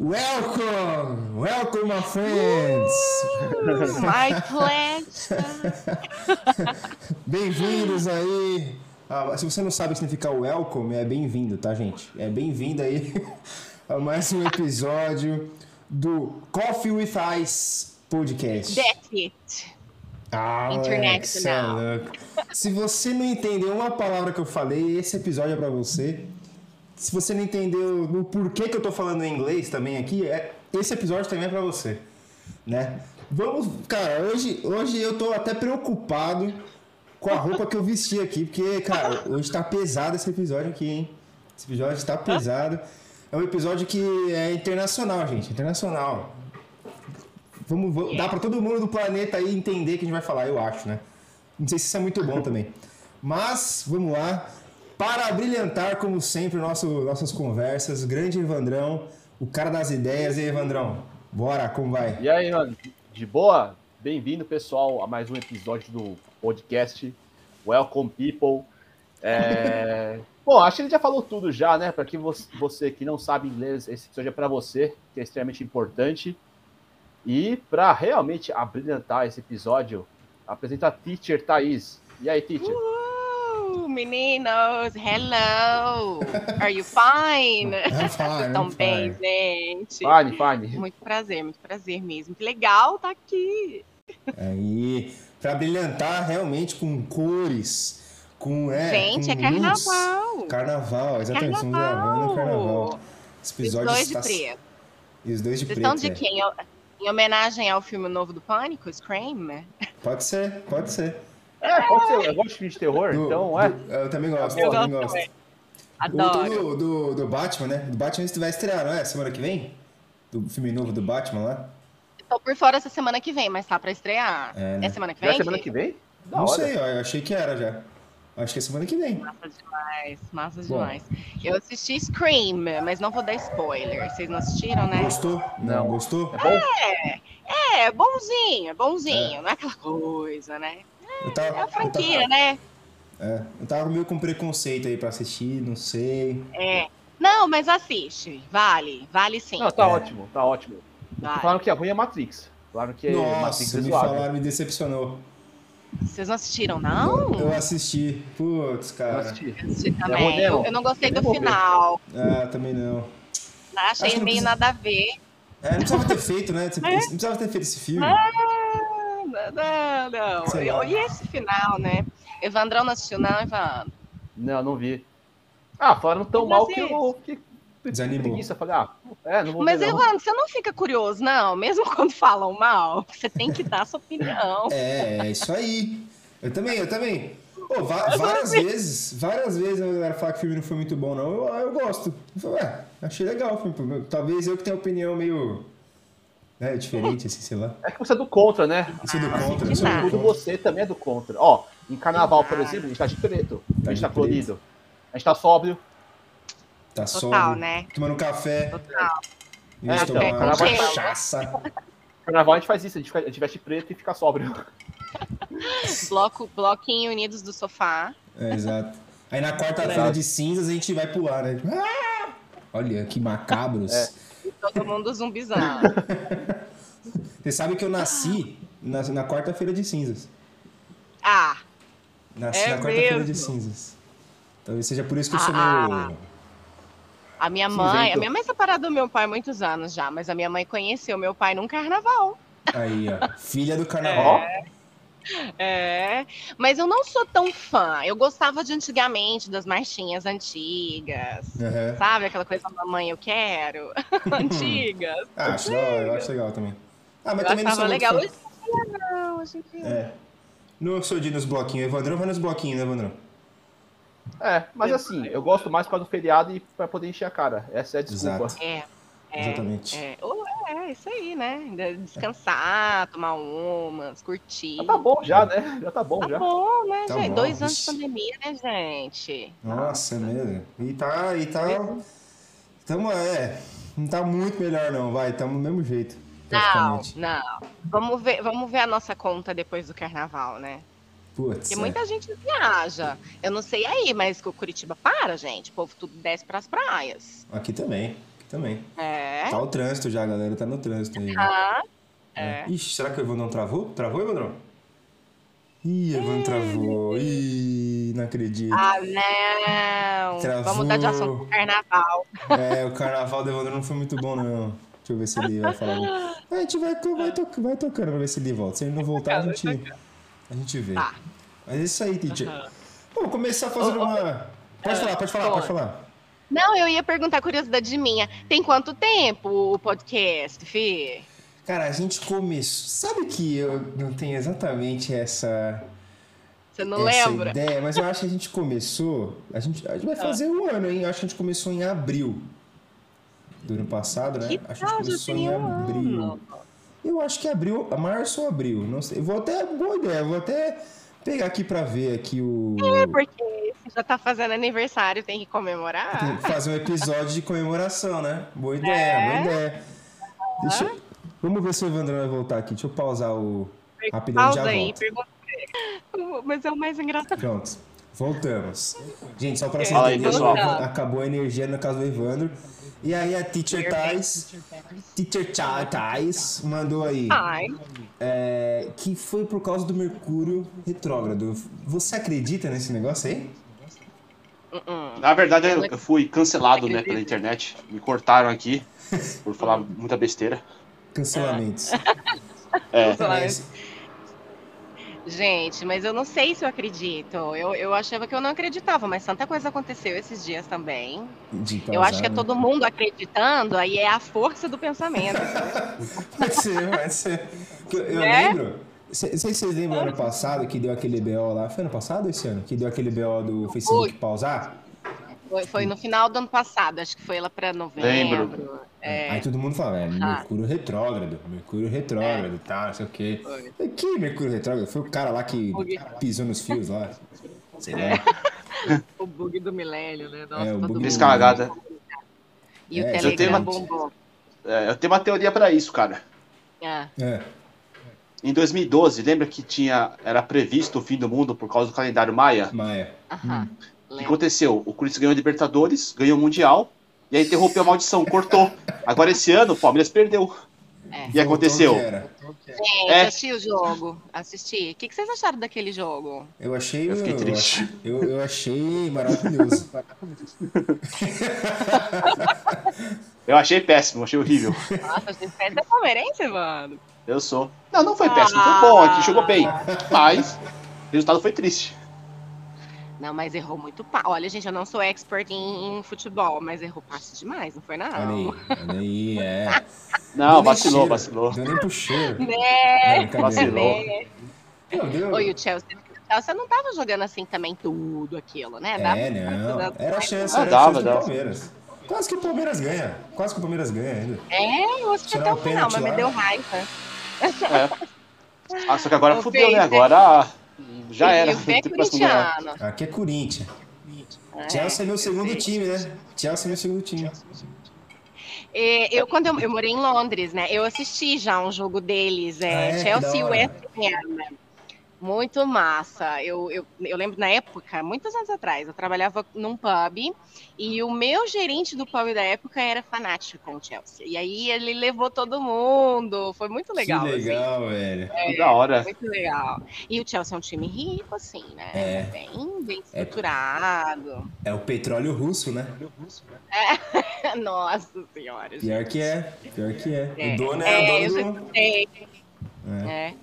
Welcome! Welcome, my friends! Uh, my pleasure! Bem-vindos aí! Ah, se você não sabe o que significa welcome, é bem-vindo, tá, gente? É bem-vindo aí a mais um episódio do Coffee with Ice Podcast. That's it. Ah, Internet é. Se você não entendeu uma palavra que eu falei, esse episódio é pra você. Se você não entendeu o porquê que eu tô falando em inglês também aqui, é, esse episódio também é pra você, né? Vamos, cara, hoje, hoje eu tô até preocupado com a roupa que eu vesti aqui, porque, cara, hoje tá pesado esse episódio aqui, hein? Esse episódio tá pesado. É um episódio que é internacional, gente, internacional. Vamos, vamos- dá pra todo mundo do planeta aí entender que a gente vai falar, eu acho, né? Não sei se isso é muito bom também. Mas, vamos lá. Para brilhantar, como sempre, nosso, nossas conversas, grande Evandrão, o cara das ideias. E aí, Evandrão, bora, como vai? E aí, mano, de boa? Bem-vindo, pessoal, a mais um episódio do podcast Welcome People. É... Bom, acho que ele já falou tudo já, né? Para que você, você que não sabe inglês, esse episódio é para você, que é extremamente importante. E para realmente abrilhantar esse episódio, apresenta a Teacher Thaís. E aí, Teacher? Uh, meninos, hello! Are you fine? I'm fine, Estão bem, fine. gente? Fine, fine. Muito prazer, muito prazer mesmo. Que legal tá aqui. Aí, para brilhantar realmente com cores, com. É, gente, com é luz. carnaval. Carnaval, exatamente. Estamos gravando carnaval. Esse Os episódio dois de está- preto. E os dois de Vocês preto. estão de é. quem? Em homenagem ao filme novo do Pânico, Scream? Pode ser, pode ser. É, pode ser. Eu gosto de filme de terror, Do- então é. do- eu também gosto, Eu eu também gosto também. O Adoro. do, do, do Batman, né? Do Batman vai estrear, não é? Semana que vem? Do filme novo do Batman lá? Tô por fora essa semana que vem, mas tá pra estrear. É, né? semana que Já é vem? semana que vem? Da não hora. sei, ó, eu achei que era já. Acho que é semana que vem. Massa demais, massa Bom. demais. Eu assisti Scream, mas não vou dar spoiler. Vocês não assistiram, né? Gostou? Não, Não. gostou? É bom? É, bonzinho, é bonzinho. Não é aquela coisa, né? Eu tava, É a franquia, eu tava, né? é, eu tava meio com preconceito aí pra assistir, não sei. É. Não, mas assiste. Vale, vale sim. Não, tá É. ótimo, tá ótimo. Vale. Falaram que a ruim é Matrix. Falaram que Matrix Nossa, é me zoado. falaram, me decepcionou. Vocês não assistiram, não? Eu assisti. Putz, Eu cara. assisti. Eu assisti vou também. Eu, não. eu não gostei do Eu final. Ah, também não. Acho Achei meio precisa- nada a ver. É, não precisava ter feito, né? Não precisava ter feito esse filme. Ah, não, não. E esse final, né? Evandrão não assistiu, não, Evandro? Não, não vi. Ah, falaram tão Mas mal é que eu que Desanimou. preguiça. Falei, ah, é, não vou Mas, ver não. Evandro, você não fica curioso, não? Mesmo quando falam mal, você tem que dar a sua opinião. É, é isso aí. Eu também, eu também. Pô, va- várias vezes, várias vezes a galera fala que o filme não foi muito bom, não. Eu, eu gosto. Eu falo, ué, achei legal o filme. Talvez eu que tenha opinião meio. Né, diferente, assim, sei lá. É que você é do contra, né? Eu sou do Ah, contra, que eu sou do contra. você também é do contra. Ó, em carnaval, por Ah. exemplo, a gente tá de preto. Tá a gente tá preto. colorido. A gente tá sóbrio. Tá Total, sóbrio, né? tomando café, Total. É, então, carnaval é- cachaça. Carnaval a gente faz isso, a gente, fica- a gente veste preto e fica sóbrio. Bloco, bloquinho unidos do sofá. É, exato. Aí na quarta-feira de cinzas a gente vai pular, né? Ah! Olha, que macabros. É. Todo mundo zumbizão. Você sabe que eu nasci na, na quarta-feira de cinzas. Ah, Nasci É na quarta-feira de cinzas. Talvez seja por isso que eu sou Ah, meio. a minha Cinzento. mãe, a minha mãe é separada do meu pai há muitos anos já, mas a minha mãe conheceu meu pai num carnaval. Aí, ó. Filha do carnaval. É, mas eu não sou tão fã. Eu gostava de antigamente, das marchinhas antigas. Aham. Sabe aquela coisa, mamãe, eu quero? Antigas. Ah, acho legal, eu acho legal também. Ah, mas Eu também não sou legal. dia não, hoje em fã. É. Não sou de ir nos bloquinhos. Evandrão vai nos bloquinhos, né, Evandrão? É, mas assim, eu gosto mais por causa do feriado e pra poder encher a cara. Essa é a desculpa. Exato. É, é, Exatamente. é. Ou é, isso aí, né? Descansar, tomar umas, curtir. Já tá bom já, né? Já tá bom Tá já. bom, né, Tá gente? bom, Dois anos de pandemia, né, gente? Nossa, é mesmo. E tá, e tá. Tamo, é. Não tá muito melhor, não, vai. Tamo do mesmo jeito. Não, não. Vamos ver, vamos ver a nossa conta depois do carnaval, né? Putz. Porque é. muita gente viaja. Eu não sei aí, mas que o Curitiba para, gente. O povo tudo desce pras praias. Aqui também. Também. É, Tá o trânsito já, galera tá no trânsito aí. Ah, É. é. Ixi, será que o Evandrão travou? Travou, Evandrão? Ih, Evandro travou. Ih, não acredito. Ah, não. Travou. Vamos mudar de assunto pro carnaval. É, o carnaval do Evandro não foi muito bom, não. Deixa eu ver se ele vai falar. A gente vai, vai, to- vai tocando pra ver se ele volta. Se ele não voltar, a gente, a gente vê. Tá. Mas é isso aí, teacher. Vamos começar fazendo uma. Pode falar, pode falar, pode falar. Não, eu ia perguntar curiosidade minha. Tem quanto tempo o podcast, Fê? Cara, a gente começou. Sabe que eu não tenho exatamente essa. Você não essa lembra? ideia, mas eu acho que a gente começou. A gente, a gente vai fazer um ano, hein? Eu acho que a gente começou em abril do ano passado, né? Que acho que começou em um abril. ano. Eu acho que abril, março ou abril, não sei. Eu vou até, boa ideia, eu vou até pegar aqui pra ver aqui o. É, porque você já tá fazendo aniversário, tem que comemorar. Fazer um episódio de comemoração, né? Boa ideia, É. boa ideia. Deixa eu- Vamos ver se o Evandro vai voltar aqui. Deixa eu pausar o. Rapidão, já Pausa aí, volto. pergunta pra ele. Mas é o mais engraçado. Pronto. Voltamos. Gente, só pra vocês aí, entenderem, acabou a energia no caso do Evandro. E aí a Teacher Tais, Teacher Tais mandou aí é, que foi por causa do Mercúrio retrógrado. Você acredita nesse negócio aí? Na verdade, eu, fui cancelado né, pela internet. Me cortaram aqui por falar muita besteira. Cancelamentos. É, Mas- gente, mas eu não sei se eu acredito. Eu, eu achava que eu não acreditava, mas tanta coisa aconteceu esses dias também. de Eu acho que é né? todo mundo acreditando, aí é a força do pensamento. Pode ser, pode ser. Eu, Né? lembro. Não sei se vocês lembram ano passado que deu aquele BO lá. Foi ano passado ou esse ano? Que deu aquele BO do Facebook pausar? Foi, foi no final do ano passado, acho que foi lá pra novembro. Lembro. É, Aí todo mundo fala, é, Ah. Mercúrio retrógrado, Mercúrio retrógrado e tal, não sei o quê. Foi. Que Mercúrio retrógrado? Foi o cara lá que pisou nos fios lá. Sei lá. o bug do milênio, né? Nossa, É, o todo bug Descarregada. E o É, eu tenho Telegram uma- bombou. É, eu tenho uma teoria pra isso, cara. Ah, É. Em 2012, lembra que tinha era previsto o fim do mundo por causa do calendário Maia? Maia. aham. Hum. O que aconteceu? O Corinthians ganhou a Libertadores, ganhou o Mundial, e aí interrompeu a maldição, cortou. Agora esse ano o Palmeiras perdeu. É. E aconteceu? Gente, É. assisti o jogo. Assisti. O que, que vocês acharam daquele jogo? Eu achei. Eu fiquei triste. Eu, eu achei maravilhoso. Eu achei péssimo, achei horrível. Nossa, você é palmeirense, mano. Eu sou. Não, não foi péssimo, foi bom, aqui jogou bem. Mas o resultado foi triste. Não, mas errou muito pa... Olha, gente, eu não sou expert em, em futebol, mas errou passe demais, não foi não. Olha aí, olha aí, é. Não, vacilou, cheiro, vacilou. Deu nem pro cheiro. Né? Não. Vacilou. né? Meu Deus. Oi, o Chelsea. O Chelsea não tava jogando assim também tudo aquilo, né? Dava É, não. dava- Era a chance, Ah, era a dava, chance do dava. Palmeiras. Quase que o Palmeiras ganha. Quase que o Palmeiras ganha ainda. É, eu assisti Tirar até o final, mas me lá. deu raiva. Ah, só que agora fudeu, né? você- Agora já E- era. E o Fê é corintiano. Aqui é Corinthians. É, Chelsea é meu eu segundo sei. time, né? Chelsea é meu segundo time. É, eu, quando eu, eu morei em Londres, né? Eu assisti já um jogo deles, é, Ah, é? Chelsea e. West Ham. Muito massa. Eu, eu, eu lembro na época, muitos anos atrás, eu trabalhava num pub e o meu gerente do pub da época era fanático com o Chelsea. E aí ele levou todo mundo. Foi muito legal. que assim. legal, velho. Que da hora. Muito legal. E o Chelsea é um time rico, assim, né? É. Bem, bem É. estruturado. É o petróleo russo, né? Nossa senhora. gente. Pior que é. Pior que é. É, O dono é, é, eu o já dono do... escutei. É.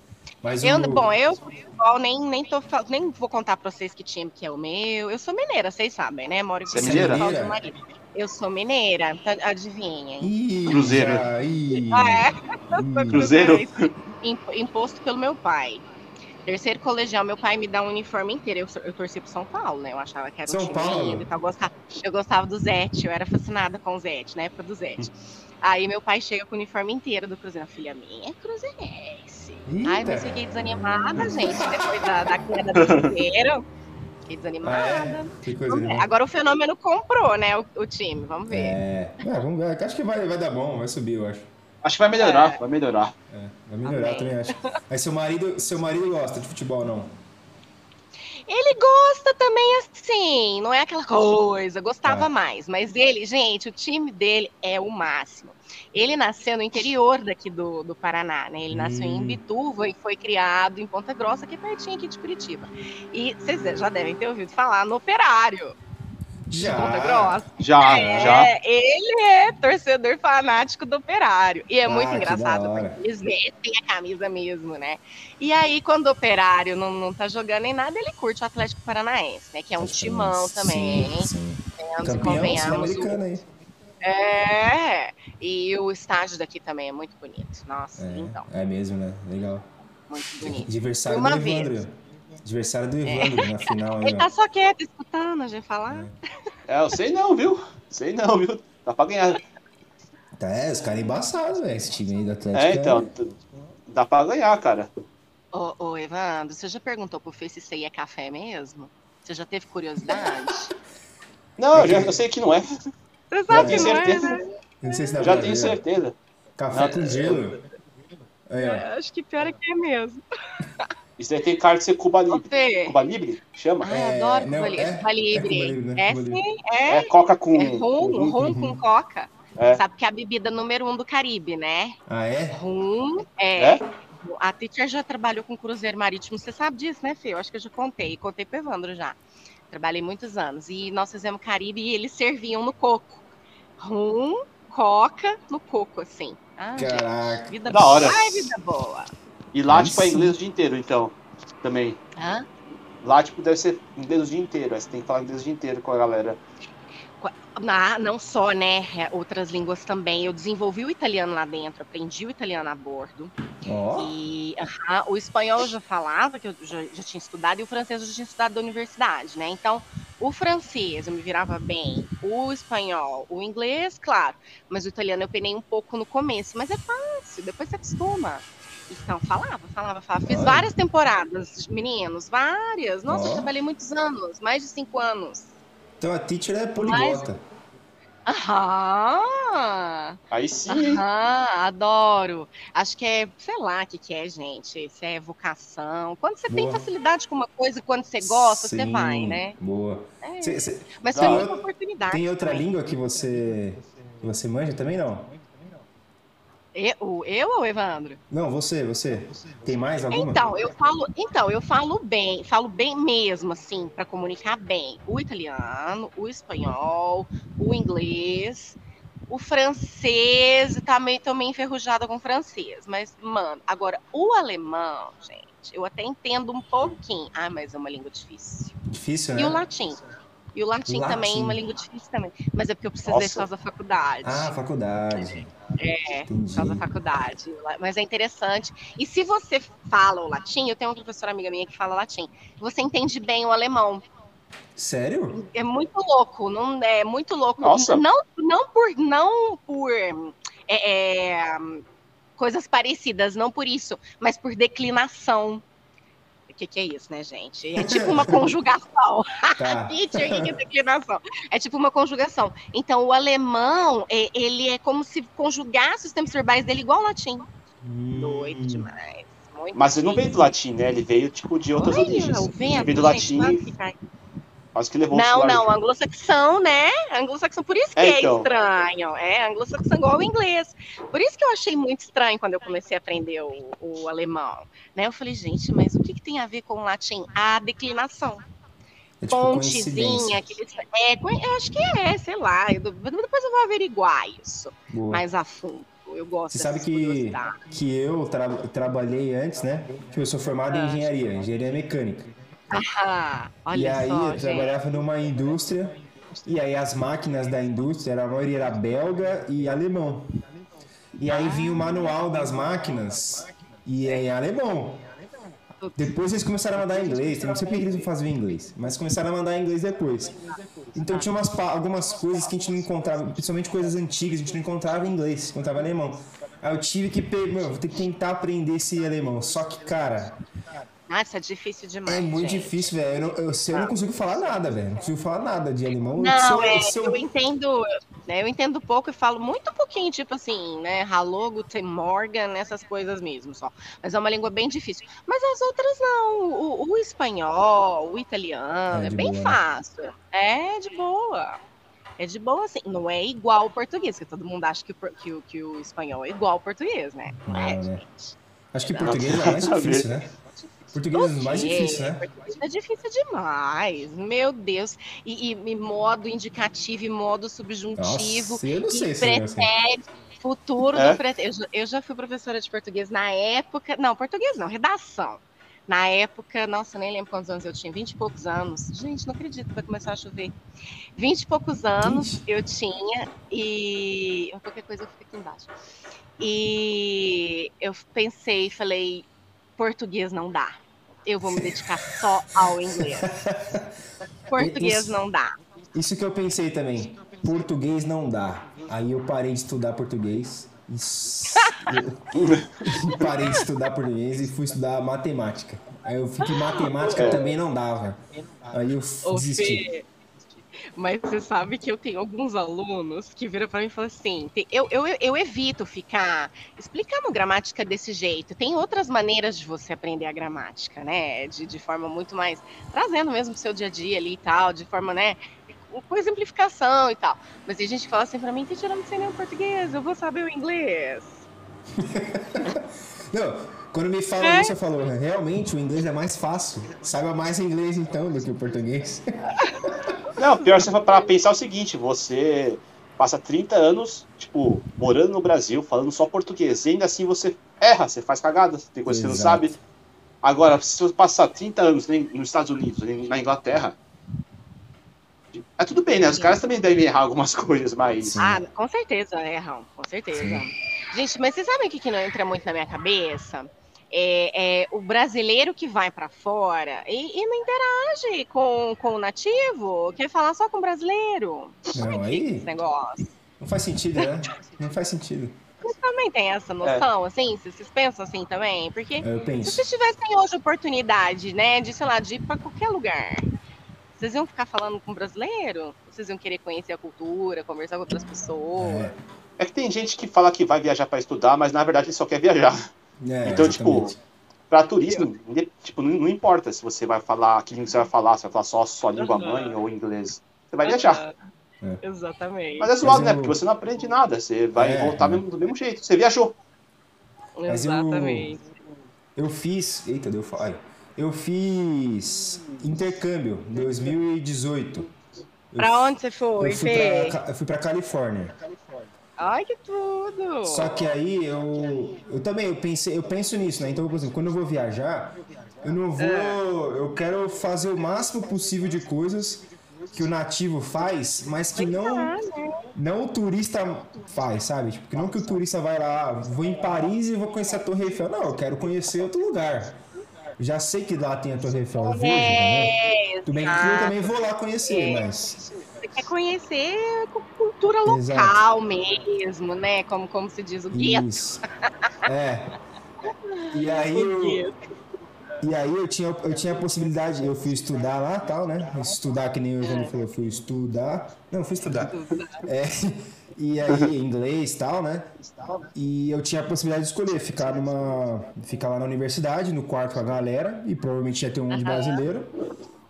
Mas Eu, o... bom, eu futebol, nem, nem, tô, nem vou contar pra vocês que time que é o meu. Eu sou mineira, vocês sabem, né? Moro em Você é São mineira? Paulo do Marido. Eu sou mineira, tá- adivinhem. Ih, Cruzeiro. ih, Ah, é? ih. Cruzeiro? Imp- Imposto pelo meu pai. Terceiro colegial, meu pai me dá um uniforme inteiro. Eu, eu torci pro São Paulo, né? Eu achava que era um São time Paulo? lindo e tal. Eu gostava, eu gostava do Zete, eu era fascinada com o Zete, na época do Zete. Aí meu pai chega com o uniforme inteiro do Cruzeiro. A filha minha é cruzeirense. Ai, Eita. mas fiquei desanimada, gente, depois da, da queda do Cruzeiro. Fiquei desanimada. É? Que coisa Vamos ver. legal. Agora o fenômeno comprou, né, o, o time. Vamos ver. É, é, vamos ver. Acho que vai, vai dar bom, vai subir, eu acho. Acho que vai melhorar, vai melhorar. É, vai melhorar Amém. também, acho. Mas seu marido, seu marido gosta de futebol, não? Ele gosta também assim, não é aquela coisa, gostava Tá. mais. Mas ele, gente, o time dele é o máximo. Ele nasceu no interior daqui do, do Paraná, né? Ele nasceu em Hum. Bituva e foi criado em Ponta Grossa, que é pertinho aqui de Curitiba. E vocês já devem ter ouvido falar no Operário de Ponta Já. Grossa. Já, é, já. ele é torcedor fanático do Operário. E é Ah, muito engraçado, porque eles vestem a camisa mesmo, né? E aí, quando o Operário não, não tá jogando nem nada, ele curte o Atlético Paranaense, né? Que é um timão também. Sim, sim. Venhamos e Campeão sul-americano aí. É, e o estádio daqui também é muito bonito. Nossa, então, É, é mesmo, né? Legal. muito bonito. Adversário Uma do vez. Evandro. Adversário do Evandro na final aí, Ele ó. tá só quieto, escutando a gente falar. É, eu sei não, viu? Sei não, viu? Dá pra ganhar. Tá, é, os caras embaçados, velho. Esse time aí do Atlético. É, então. t- Dá pra ganhar, cara. Ô, ô, Evandro, você já perguntou pro Fê se isso aí é café mesmo? Você já teve curiosidade? Não, eu, já, eu sei que não é. Você Já sabe que tenho não é, certeza. né? Não sei se dá Eu já tenho certeza. Café Não, com gelo. Aí, ó. É, Acho que pior é que é mesmo. Isso aí tem cara de ser Cuba Libre. Cuba Libre? Chama? ai, É, adoro não, Cuba Libre. é- Cuba é Libre. Cuba Libre, né? É Cuba sim, É é. Coca com. É rum, rum com coca. É. Sabe que é a bebida número um do Caribe, né? Ah, é? Rum, é. É? A Teacher já trabalhou com cruzeiro marítimo, você sabe disso, né, Fê? Eu acho que eu já contei, contei pro Evandro já. Trabalhei muitos anos. E nós fizemos Caribe e eles serviam no coco. Rum, coca no coco, assim. Ah, gente, Caraca. vida Da boa. hora. Ai, vida boa. E lá, tipo, é inglês o dia inteiro, então. Também. Hã? Lá, tipo, deve ser inglês o dia inteiro. Aí você tem que falar inglês o dia inteiro com a galera. Ah, não só, né? é, Outras línguas também. Eu desenvolvi o italiano lá dentro, aprendi o italiano a bordo. Ó. E aham, o espanhol eu já falava, que eu já, já tinha estudado, e o francês eu já tinha estudado da universidade, né? Então, o francês eu me virava bem, o espanhol, o inglês, claro, mas o italiano eu penei um pouco no começo, mas é fácil, depois você acostuma. Então, falava, falava, falava. Fiz Olha. várias temporadas, meninos, várias. Nossa, eu Ó. trabalhei muitos anos, mais de cinco anos. Então a teacher é poliglota. Aham! Aí sim? Aham, adoro. Acho que é, sei lá o que, que é, gente. Se é vocação. Quando você tem Boa. facilidade com uma coisa, quando você gosta, você Sim, vai, né? Boa. É, Cê- cê- Mas foi muita oportunidade. tem outra também. língua que você, que você manja também, não? Eu, eu ou Evandro? Não, você, você. Tem mais alguma? Então, eu falo, então, eu falo bem, falo bem mesmo, assim, para comunicar bem. O italiano, o espanhol, o inglês, o francês, tá meio, tô meio enferrujada com o francês. Mas, mano, agora, o alemão, gente, eu até entendo um pouquinho. Ah, mas é uma língua difícil. Difícil, E né? o latim. E o latim, também é Latim. uma língua difícil também. Mas é porque eu precisei Nossa. por causa da faculdade. Ah, faculdade. É, Entendi. por causa da faculdade. Mas é interessante. E se você fala o latim, eu tenho uma professora amiga minha que fala latim, você entende bem o alemão. Sério? É muito louco, não é muito louco. Nossa. Não, não por, não por é, é, coisas parecidas, não por isso, mas por declinação. O que, que é isso, né, gente? É tipo uma conjugação. Tá. É declinação? É tipo uma conjugação. Então, o alemão, é- ele é como se conjugasse os tempos verbais dele igual ao latim. Doido Hum. demais. Muito Mas ele não veio do latim, né? Ele veio, tipo, de outras Olha, origens. o Ele vento, veio do latim, acho que levou Não, o não, anglo-saxão, né? Anglo-saxão, por isso que É, é, então. estranho. É, anglo-saxão igual o inglês. Por isso que eu achei muito estranho quando eu comecei a aprender o, o alemão. Né? Eu falei, gente, mas o que, que tem a ver com o latim? A declinação. É tipo Pontezinha, coincidência. aqueles. É, eu acho que é, sei lá. eu- depois eu vou averiguar isso Boa. mais a fundo. Eu gosto Você sabe que, que eu tra- trabalhei antes, né? Tipo, eu sou formado em Ah. engenharia, engenharia mecânica. Ah, olha e aí só, eu gente. trabalhava numa indústria, e aí as máquinas da indústria, a maioria era belga e alemão. E aí vinha o manual das máquinas e é em alemão. Depois eles começaram a mandar em inglês, eu não sei porque eles não faziam em inglês, mas começaram a mandar em inglês depois. Então tinha umas, algumas coisas que a gente não encontrava, principalmente coisas antigas, a gente não encontrava em inglês, encontrava em alemão. Aí eu tive que, meu, vou ter que tentar aprender esse alemão. Só que, cara, Nossa, é difícil demais. é muito gente. difícil, velho. Eu, não- eu, se eu não consigo falar nada, velho. Não consigo falar nada de alemão. Não, eu, é, eu- eu entendo. Né? Eu entendo pouco e falo muito pouquinho, tipo assim, né? Hallo, Guten Morgen, essas coisas mesmo só. Mas é uma língua bem difícil. Mas as outras não. O, o espanhol, o italiano, é, é bem boa, fácil. Né? É de boa. É de boa, assim. Não é igual ao português, que todo mundo acha que o, que o, que o espanhol é igual ao português, né? Não, não é, né? gente. Acho que português é mais difícil, né? Português é mais difícil, né? Português é difícil demais, meu Deus. E, e, e modo indicativo e modo subjuntivo. Nossa, eu não sei se pretérito, futuro é? do pretérito. Eu, eu já fui professora de português na época. Não, português não, redação. Na época, nossa, nem lembro quantos anos eu tinha, vinte e poucos anos. Gente, não acredito que vai começar a chover. Vinte e poucos anos eu tinha e. Qualquer coisa eu fico aqui embaixo. E eu pensei, falei, português não dá. Eu vou me dedicar só ao inglês. Português isso, não dá. Isso que eu pensei também. Português não dá. Aí eu parei de estudar português. eu parei de estudar português e fui estudar matemática. Aí eu fiquei matemática é. também não dava. Aí eu desisti. Mas você sabe que eu tenho alguns alunos que viram para mim e falam assim: eu, eu, eu evito ficar explicando gramática desse jeito. Tem outras maneiras de você aprender a gramática, né? De, de forma muito mais. trazendo mesmo o seu dia a dia ali e tal, de forma, né? com exemplificação e tal. Mas a gente fala assim pra mim, que eu não sei nem o português, eu vou saber o inglês. não, quando me falam é? isso, eu falo, realmente o inglês é mais fácil. Saiba mais inglês então do que o português. Não, pior você para pensar o seguinte, você passa 30 anos, tipo, morando no Brasil, falando só português, e ainda assim você erra, você faz cagada, tem coisa que você não sabe. Agora, se você passar 30 anos nos Estados Unidos, na Inglaterra, é tudo bem, né? Os caras também devem errar algumas coisas, mas. Ah, com certeza erram, com certeza. Sim. Gente, mas vocês sabem o que, que não entra muito na minha cabeça? É, é, o brasileiro que vai para fora e, e, não interage com, com o nativo, quer falar só com o brasileiro. Não, aí... Esse negócio. Não faz sentido, né? Não faz sentido. Vocês também têm essa noção, é. assim? Vocês pensam assim também? Porque se vocês tivessem hoje oportunidade, né, de, sei lá, de ir para qualquer lugar, vocês iam ficar falando com brasileiro? Vocês iam querer conhecer a cultura, conversar com outras pessoas? É, é que tem gente que fala que vai viajar para estudar, mas na verdade só quer viajar. É, então, tipo, exatamente. tipo, para turismo, tipo, não, não, importa se você vai falar que língua você vai falar, se vai falar só sua língua mãe ou inglês. Você vai viajar. É. Exatamente. Mas é zoado, né? Porque você não aprende nada. Você vai é, voltar mesmo, do mesmo jeito. Você viajou. Mas Exatamente. Eu, eu fiz. Eita, deu falha. Eu fiz intercâmbio em 2018. Pra onde você foi? Eu fui, pra, eu fui pra Califórnia. Ai, que tudo! Só que aí eu, eu também eu pensei, eu penso nisso, né? Então, por exemplo, quando eu vou viajar, eu não vou. É. Eu quero fazer o máximo possível de coisas que o nativo faz, mas que não, né? não o turista faz, sabe? Tipo, não que o turista vai lá, vou em Paris e vou conhecer a Torre Eiffel. Não, eu quero conhecer outro lugar. Já sei que lá tem a Torre Eiffel, eu vejo, é, né? Tudo bem que eu também vou lá conhecer, é. mas você quer conhecer cultura local Exato. mesmo, né? Como, como se diz o gueto. Isso. É. E aí eu, e aí eu tinha, eu tinha a possibilidade, eu fui estudar lá tal, né? Estudar que nem o João falou, eu fui estudar. Não, fui estudar. É, e aí, inglês e tal, né? E eu tinha a possibilidade de escolher ficar numa. ficar lá na universidade, no quarto com a galera, e provavelmente ia ter um de brasileiro,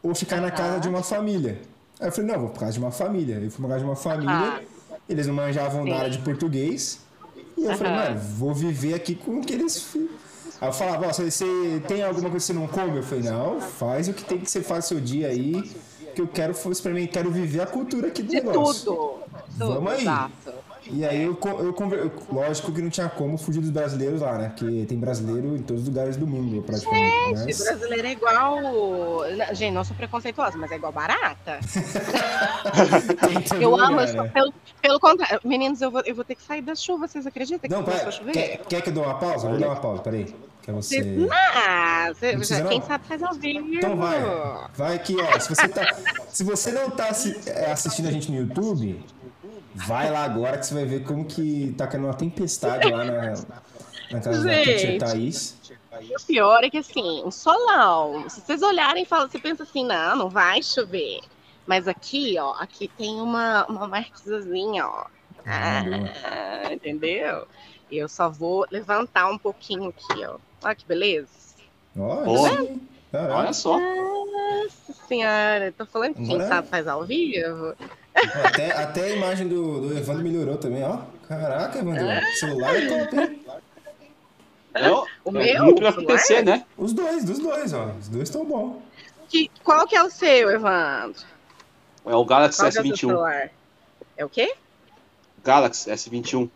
ou ficar na casa de uma família. Aí eu falei, não, vou por causa de uma família. Eu fui por causa de uma família, eles não manjavam Sim. nada de português. E eu falei, mano, vou viver aqui com o que eles. Aí eu falava, você, você tem alguma coisa que você não come? Eu falei, não, faz o que tem que você faz seu dia aí, que eu quero experimentar, quero viver a cultura aqui do de negócio. Tudo. Vamos aí. Exato. E aí eu, eu, eu, lógico que não tinha como fugir dos brasileiros lá, né? Porque tem brasileiro em todos os lugares do mundo, praticamente. Gente, mas... brasileiro é igual. Gente, não sou preconceituosa, mas é igual barata. eu amo, lugar, né? pelo, pelo contrário. Meninos, eu vou, eu vou ter que sair da chuva, vocês acreditam que não, começou a chover? Quer, quer que eu dê uma pausa? Vou dar uma pausa, peraí. Quer você. Não, você, já, quem sabe faz ao vivo. Então vai. Vai aqui, ó. Se você, tá, se você não tá é, assistindo a gente no YouTube Vai lá agora que você vai ver como que tá caindo uma tempestade lá na, na casa Gente, da Thaís. O pior é que assim, o solão, se vocês olharem e falam, você pensa assim, não, não vai chover. Mas aqui, ó, aqui tem uma, uma marquisazinha, ó. Ah. Ah, entendeu? Eu só vou levantar um pouquinho aqui, ó. Olha que beleza. Olha. Caraca. Olha só. Nossa senhora, tô falando que quem sabe faz ao vivo. Até, até a imagem do, do Evandro melhorou também, ó. Caraca, Evandro. O celular é top, hein? Eu, O é meu? muito o celular? PC, né? Os dois, dos dois, ó. Os dois estão bons. Que, qual que é o seu, Evandro? É o Galaxy Qual é o seu S21. celular? É o quê? Galaxy S21.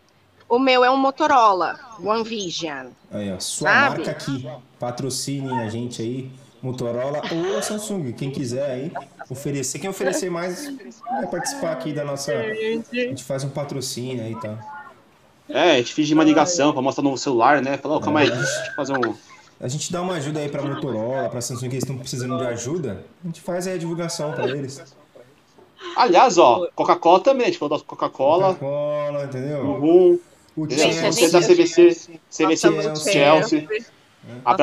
O meu é um Motorola One Vision. Aí, ó. Sua Sabe? marca aqui. Patrocine a gente aí. Motorola ou Samsung. Quem quiser aí oferecer. Quem oferecer mais vai participar aqui da nossa. A gente faz um patrocínio aí, tá? É, a gente finge uma ligação pra mostrar no celular, né? Falou, calma aí, deixa eu fazer um. A gente dá uma ajuda aí pra Motorola, pra Samsung, que eles estão precisando de ajuda. A gente faz aí a divulgação pra eles. Aliás, ó, Coca-Cola também, a gente falou da Coca-Cola, Coca-Cola, entendeu? Uhum, O Chelsea. da CVC, CVC estamos Chelsea. Chelsea, Nós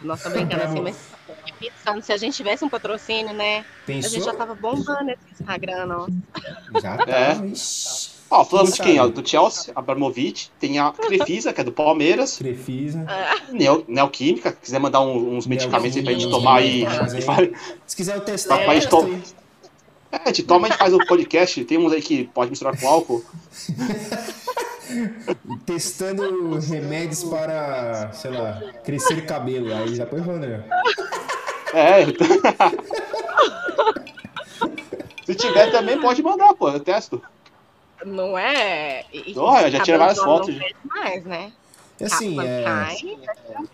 Nós brincando assim, mas pensando, se a gente tivesse um patrocínio, né? A gente Pensou? já tava bombando esse Instagram, ó. Já tá. É. Ó, falamos de Quem? Ó, do Chelsea, Abramovich, tem a Crefisa, que é do Palmeiras, Crefisa. Neo, Neoquímica, quiser mandar um- uns medicamentos aí pra gente tomar aí. a gente faz- Se quiser eu testar, Tá, eu mas testo to- aí. É, a gente toma, a gente faz um podcast, tem uns aí que pode misturar com álcool. Testando remédios para, sei lá, crescer cabelo. Aí já põe Wander. É, então... Se tiver também, pode mandar, pô, eu testo. Não é? E- já tira várias fotos, Não mais, né? E assim, Capa é, cai,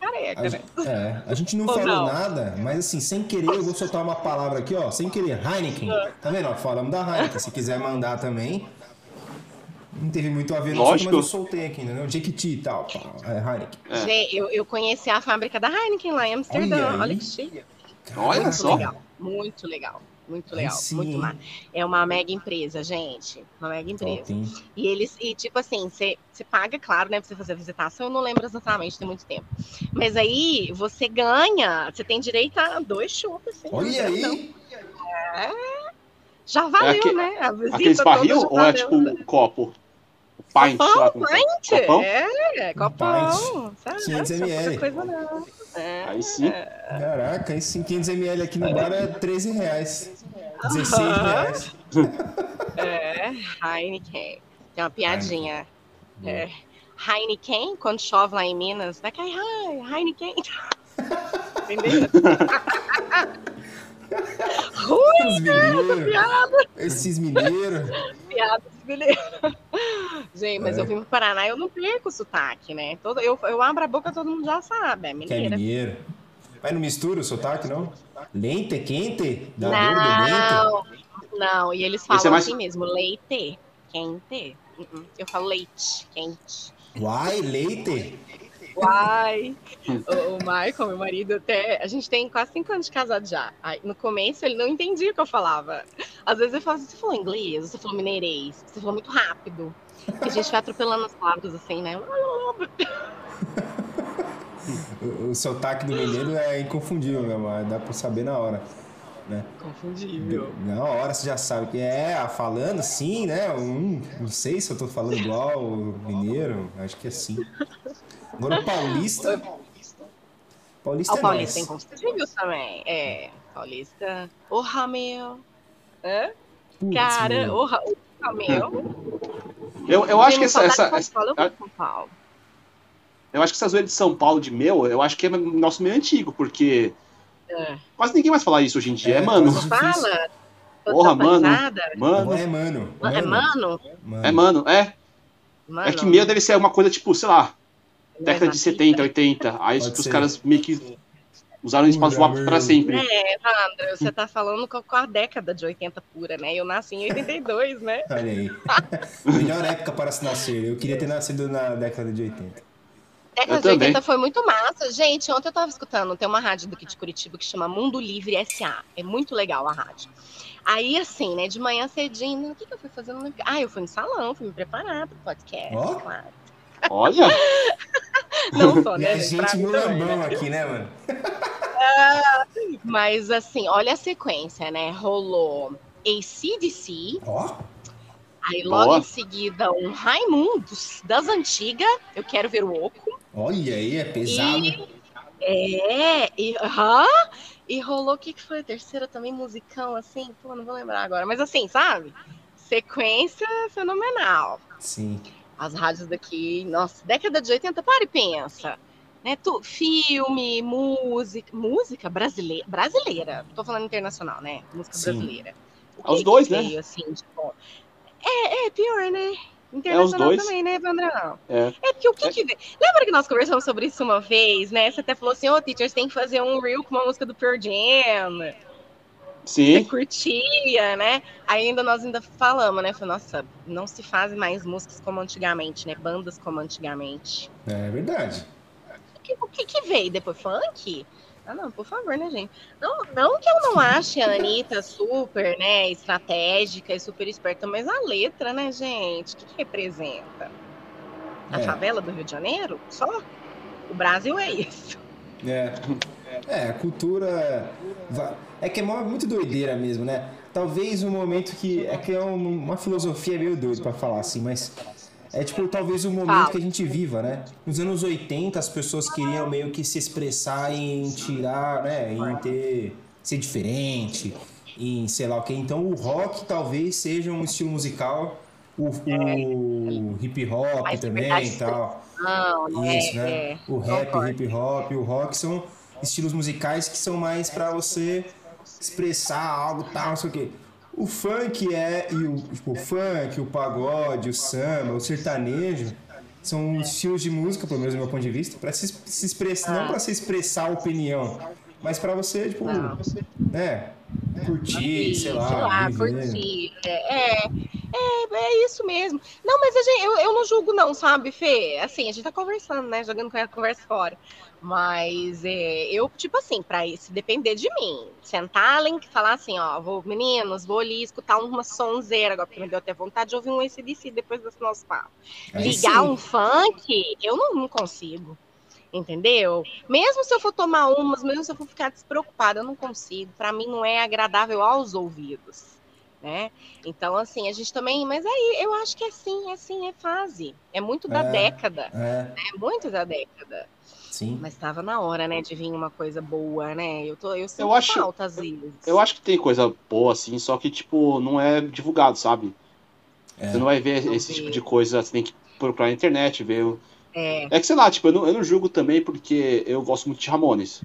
careca, a, né? gente- é, a gente não Ou falou não? nada, mas assim, sem querer, eu vou soltar uma palavra aqui, ó. Sem querer, Heineken. Tá vendo? ó? Falamos da Heineken. Se quiser mandar também. Não teve muito a ver, não, Lógico. mas eu soltei aqui, entendeu? Jequiti e tal. É, Heineken. É. Gente, eu, eu conheci a fábrica da Heineken lá em Amsterdã. Olha Olha, aí. que chique. Olha Muito só. legal. Muito legal. Muito Aí legal. sim, Muito. É uma mega empresa, gente. Uma mega empresa. E eles, e tipo assim, você você paga, claro, né, pra você fazer a visitação, eu não lembro exatamente, tem muito tempo. Mas aí você ganha, você tem direito a dois chupes, assim. Olha Então, aí! Já valeu, aque- né? A visita Aqueles barril ou é tipo um copo? O pint, é. Gente, Copão? é, copão. sabe? 500 Não é ml. pouca coisa não. É. Aí sim. Caraca, esse 500ml aqui no bar é 13 reais. 16 Aham. reais. É, Heineken. Tem uma piadinha. É, Heineken, quando chove lá em Minas, vai cair Hei- Heineken. Entendeu? Ruim, Os mineiros. piada, Esses mineiros. piada brasileira. Gente, mas É. eu vim pro Paraná eu não perco o sotaque, né? Todo, eu, eu abro a boca, todo mundo já sabe. É Que é mineira. mineiro. Mas não mistura o sotaque, não? Quente? Dor de dentro? Não, não, e eles Esse é falam mais- assim mesmo, leite, quente. Uh-uh. Eu falo leite, quente. Uai, leite? Uai! o, o Michael, meu marido, até. A gente tem quase cinco anos de casado já. Aí, no começo ele não entendia o que eu falava. Às vezes ele falava assim: você falou inglês, você falou mineirês, você falou muito rápido. Porque a gente vai atropelando as palavras assim, né? O, o sotaque do mineiro é inconfundível mesmo. Dá pra saber na hora. Confundível. Na hora você já sabe que é, ah, falando sim, né? Hum, não sei se eu tô falando igual o mineiro. Acho que é sim. Agora o paulista. Paulista o é Paulista tem nóis. confundível também. É, Paulista. Porra, meu. Hã? Putz, Cara, porra, porra, meu. Eu, eu acho que essa, essa, essa- eu eu acho que essa zoeira de São Paulo de meu, eu acho que é nosso meio antigo, porque É. quase ninguém mais fala isso hoje em dia. É, mano, quase Fala. difícil. Tô Porra, mano. mano, É mano. É mano? Mano. é mano, é. Mano. É que meu deve ser uma coisa tipo, sei lá, década de fita. 70, 80. Aí Pode os ser. caras meio que usaram isso pra Pura, zoar pra meu. sempre. É, Evandro, você tá falando com a década de 80 pura, né? Eu nasci em 82, né? Olha aí. Melhor época para se nascer. Eu queria ter nascido na década de 80. Década Eu de 80 também. foi muito massa. Gente, ontem eu tava escutando, tem uma rádio daqui de Curitiba que chama Mundo Livre SA. É muito legal a rádio. Aí, assim, né, de manhã cedinho, o que, que eu fui fazendo? Ah, eu fui no salão, fui me preparar pro podcast, Ó. claro. Olha, Não só, né, a gente? Mulambão né? aqui, né, mano? Mas assim, olha a sequência, né? Rolou ACDC. Ó, Aí logo Boa. em seguida um Raimundos das antigas. Eu quero ver o Oco. olha aí, é pesado. E, é, e, e rolou o que, que foi a terceira também, musicão, assim, pô, não vou lembrar agora. Mas assim, sabe? Sequência fenomenal. Sim. As rádios daqui, nossa, década de 80, para e pensa. Né, tu, filme, música, música brasileira, brasileira, tô falando internacional, né? Música Sim. brasileira. O Os dois, né? veio, assim, tipo, é, é pior, né? Internacional dois. também, né, Vandrão? É. É porque o que que vem? Lembra que nós conversamos sobre isso uma vez, né? Você até falou assim, ô, teachers, tem que fazer um reel com uma música do Pearl Jam. Você Sim. curtia, né? Ainda nós ainda falamos, né? Falei, nossa, não se fazem mais músicas como antigamente, né? Bandas como antigamente. É verdade. O que, o que, que veio depois? Funk? Ah, não, por favor, né, gente? Não, não que eu não ache a Anitta super, né, estratégica e super esperta, mas a letra, né, gente? O que, que representa? A É. favela do Rio de Janeiro? Só? O Brasil é isso. É. É, a cultura. É que é muito doideira mesmo, né? Talvez um momento que. É que é um- uma filosofia meio doida pra falar assim, mas. É tipo, talvez o momento Fala. que a gente viva, né? Nos anos 80, as pessoas queriam meio que se expressar em tirar, né? Em ter. ser diferente, em sei lá o que. Então o rock talvez seja um estilo musical, o, o hip hop também e tal. Não? Isso, né? É, o rap, o hip hop, o rock são estilos musicais que são mais pra você expressar algo tal, não sei o quê. O funk é e o, tipo, o funk, o pagode, o samba, o sertanejo são estilos de música, pelo menos do meu ponto de vista, para se, se expressar, não para se expressar opinião, mas para você, tipo, Não. né, curtir, sei lá, sei lá, curtir. É, é, é, é isso mesmo. Não, mas a gente, eu, eu não julgo, não, sabe, Fê? Assim, a gente tá conversando, né? Jogando com a conversa fora. Mas é, eu, tipo assim, pra se depender de mim, sentar ali e falar assim, ó, vou, meninos, vou ali escutar uma sonzeira agora, porque me deu até vontade de ouvir um ACDC depois desse nosso papo. Aí Ligar sim. um funk, eu não, não consigo. Entendeu? Mesmo se eu for tomar umas, mesmo se eu for ficar despreocupada, eu não consigo. Pra mim não é agradável aos ouvidos, né? Então assim, a gente também, mas aí eu acho que é assim, é assim, é fase. É muito da É. década, É, é muito da década. sim. Mas tava na hora, né, de vir uma coisa boa, né? Eu tô, eu sinto acho- falta às vezes. Eu acho que tem coisa boa, assim, só que, tipo, não é divulgado, sabe? É. Você não vai ver Não esse vê. tipo de coisa, você tem que procurar na internet, ver. o- É. É que, sei lá, tipo, eu não, eu não julgo também porque eu gosto muito de Ramones.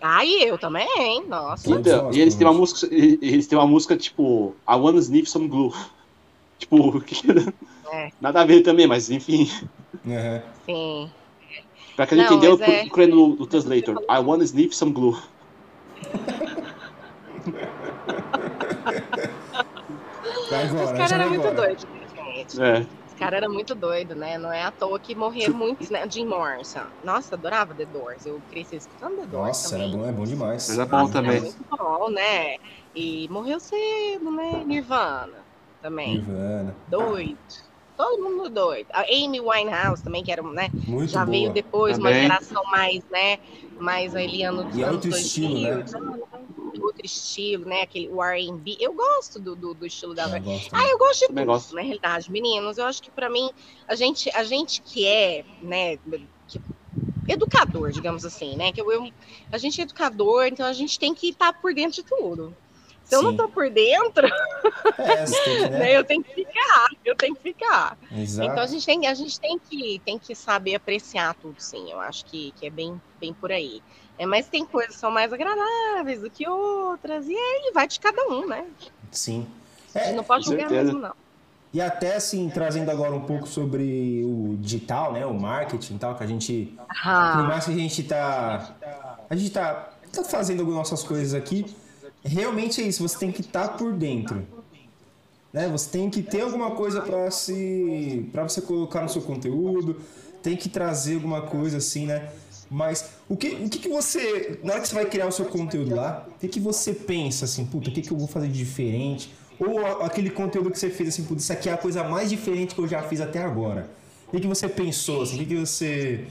Aí eu também, nossa. Todos Então, e eles têm uma música, e- eles têm uma música, tipo, I Wanna Sniff Some Glue. Tipo, É. nada a ver também, mas enfim. Aham. Sim. Pra quem não, entendeu, mas é- procure no, no Translator. I Wanna Sniff Some Glue. Os caras eram muito doidos, né, gente. É. Os caras eram muito doidos, né? Não é à toa que morreram muitos, né? Jim Morrison. Nossa, adorava The Doors. Eu cresci escutando The Doors Nossa, era também. bom, é bom demais. Mas é bom Nossa, era também. muito bom, né? E morreu cedo, né? Nirvana também. Nirvana. Doido. Todo mundo doido. A Amy Winehouse também, que era, né? Muito Já boa. veio depois, uma Também. geração mais, né? Mais ali ano dos E é anos outro 2000, estilo, né? Outro estilo, né? Aquele o R&B. Eu gosto do, do, do estilo da Eu gosto ah, eu gosto de tudo, gosto. na realidade, meninos. Eu acho que pra mim, a gente, a gente que é, né, que- educador, digamos assim, né? Que eu, eu- a gente é educador, então a gente tem que estar por dentro de tudo. Se eu não tô por dentro, É, né? né, eu tenho que ficar, eu tenho que ficar. Exato. Então a gente tem, a gente tem que, tem que saber apreciar tudo, sim. Eu acho que, que é bem, bem por aí. É, mas tem coisas que são mais agradáveis do que outras, e aí vai de cada um, né? Sim. A É, gente não pode julgar mesmo, não. E até assim, trazendo agora um pouco sobre o digital, né? O marketing e tal, que a gente. Por Ah, mais que a gente tá. A gente tá, tá fazendo algumas nossas coisas aqui. Realmente é isso, você tem que estar por dentro. Né? Você tem que ter alguma coisa para se. para você colocar no seu conteúdo, tem que trazer alguma coisa assim, né? Mas o que, o que, que você. Na hora que você vai criar o seu conteúdo lá, o que, que você pensa assim, puta, o que, que eu vou fazer de diferente? Ou aquele conteúdo que você fez assim, puta, isso aqui é a coisa mais diferente que eu já fiz até agora. O que, que você pensou? Assim, o que, que você.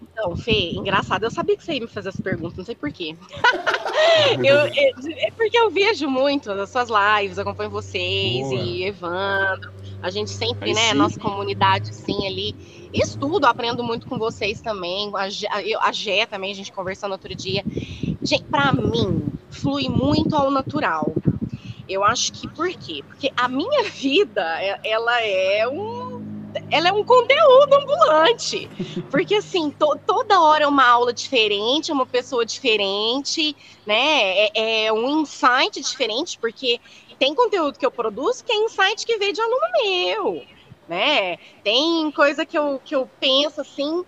Então, Fê, engraçado, eu sabia que você ia me fazer essa pergunta, não sei porquê. é, porque eu vejo muito as suas lives, acompanho vocês Boa. e Evandro. A gente sempre, Aí né, sim. nossa comunidade, sim, ali. Estudo, aprendo muito com vocês também. A, a, a Gé também, a gente conversando outro dia. Gente, pra mim, flui muito ao natural. Eu acho que por quê? Porque a minha vida, ela é um ela é um conteúdo ambulante. Porque, assim, to, toda hora é uma aula diferente, é uma pessoa diferente, né? É, é, um insight diferente, porque tem conteúdo que eu produzo que é insight que veio de aluno meu, né? Tem coisa que eu, que eu penso, assim,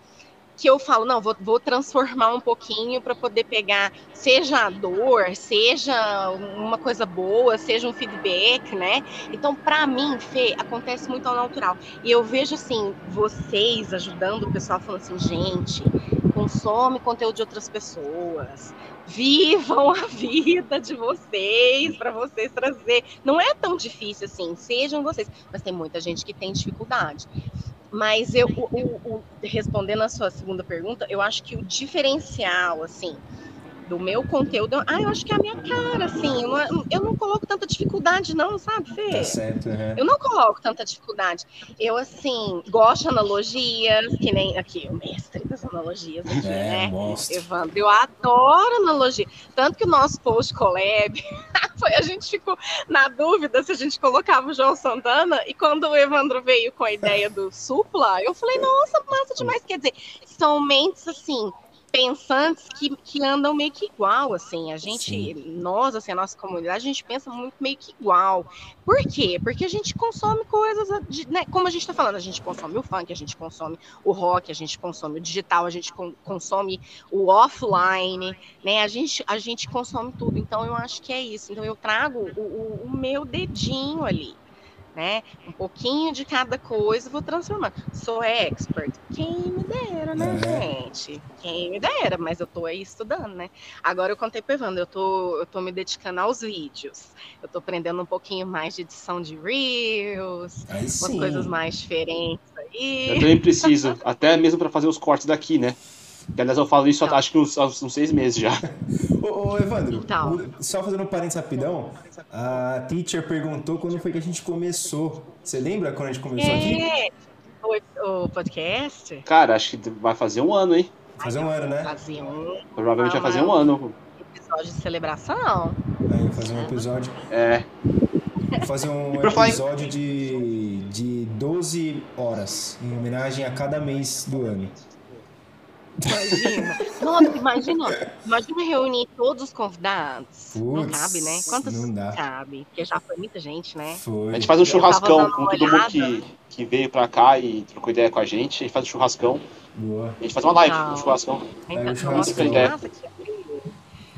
que eu falo, não, vou, vou transformar um pouquinho para poder pegar, seja a dor, seja uma coisa boa, seja um feedback, né? Então, para mim, Fê, acontece muito ao natural. E eu vejo, assim, vocês ajudando o pessoal, falando assim, gente, consome conteúdo de outras pessoas, vivam a vida de vocês para vocês trazer. Não é tão difícil assim, sejam vocês, mas tem muita gente que tem dificuldade. Mas eu, o, o, o, respondendo a sua segunda pergunta, eu acho que o diferencial, assim, do meu conteúdo, ah, eu acho que é a minha cara, assim, eu não, eu não coloco tanta dificuldade, não, sabe, Fê? Tá certo, uhum. Eu não coloco tanta dificuldade. Eu, assim, gosto de analogias, que nem aqui, o mestre das analogias aqui, é, né? Monstro. Evandro, eu adoro analogia. Tanto que o nosso post collab, foi, a gente ficou na dúvida se a gente colocava o João Santana, e quando o Evandro veio com a ideia do supla, eu falei, nossa, massa demais. Quer dizer, são mentes, assim, pensantes que, que andam meio que igual, assim. A gente, Sim. nós, assim, a nossa comunidade, a gente pensa muito meio que igual. Por quê? Porque a gente consome coisas, de, né, como a gente está falando, a gente consome o funk, a gente consome o rock, a gente consome o digital, a gente consome o offline, né? A gente, a gente consome tudo. Então, eu acho que é isso. Então, eu trago o, o, o meu dedinho ali né? Um pouquinho de cada coisa, vou transformando. Sou expert. Quem me dera, né, é. gente? Quem me dera, mas eu tô aí estudando, né? Agora eu contei pro Evandro, eu tô, eu tô me dedicando aos vídeos. Eu tô aprendendo um pouquinho mais de edição de Reels, aí umas sim. coisas mais diferentes aí. Eu também preciso, até mesmo para fazer os cortes daqui, né? Que, aliás, eu falo isso então. acho que uns, uns seis meses já. ô, ô, Evandro, então. só fazendo um parênteses rapidão, a teacher perguntou quando foi que a gente começou. Você lembra quando a gente começou é. aqui? O, o podcast? Cara, acho que vai fazer um ano, hein? Fazer um ano, né? Fazer um... Provavelmente vai fazer um ano. Episódio de celebração. Aí, fazer um episódio. É. fazer um episódio de, de 12 horas, em homenagem a cada mês do ano. Imagina. Nossa, imagina. Imagina reunir todos os convidados. Puts, não cabe, né? Quantos não dá. cabe? Porque já foi muita gente, né? Foi. A gente faz um churrascão com todo mundo que, que veio pra cá e trocou ideia com a gente. A gente faz um churrascão. Boa. A gente faz uma live, não. um churrascão. Então, é, um churrascão. Ideia.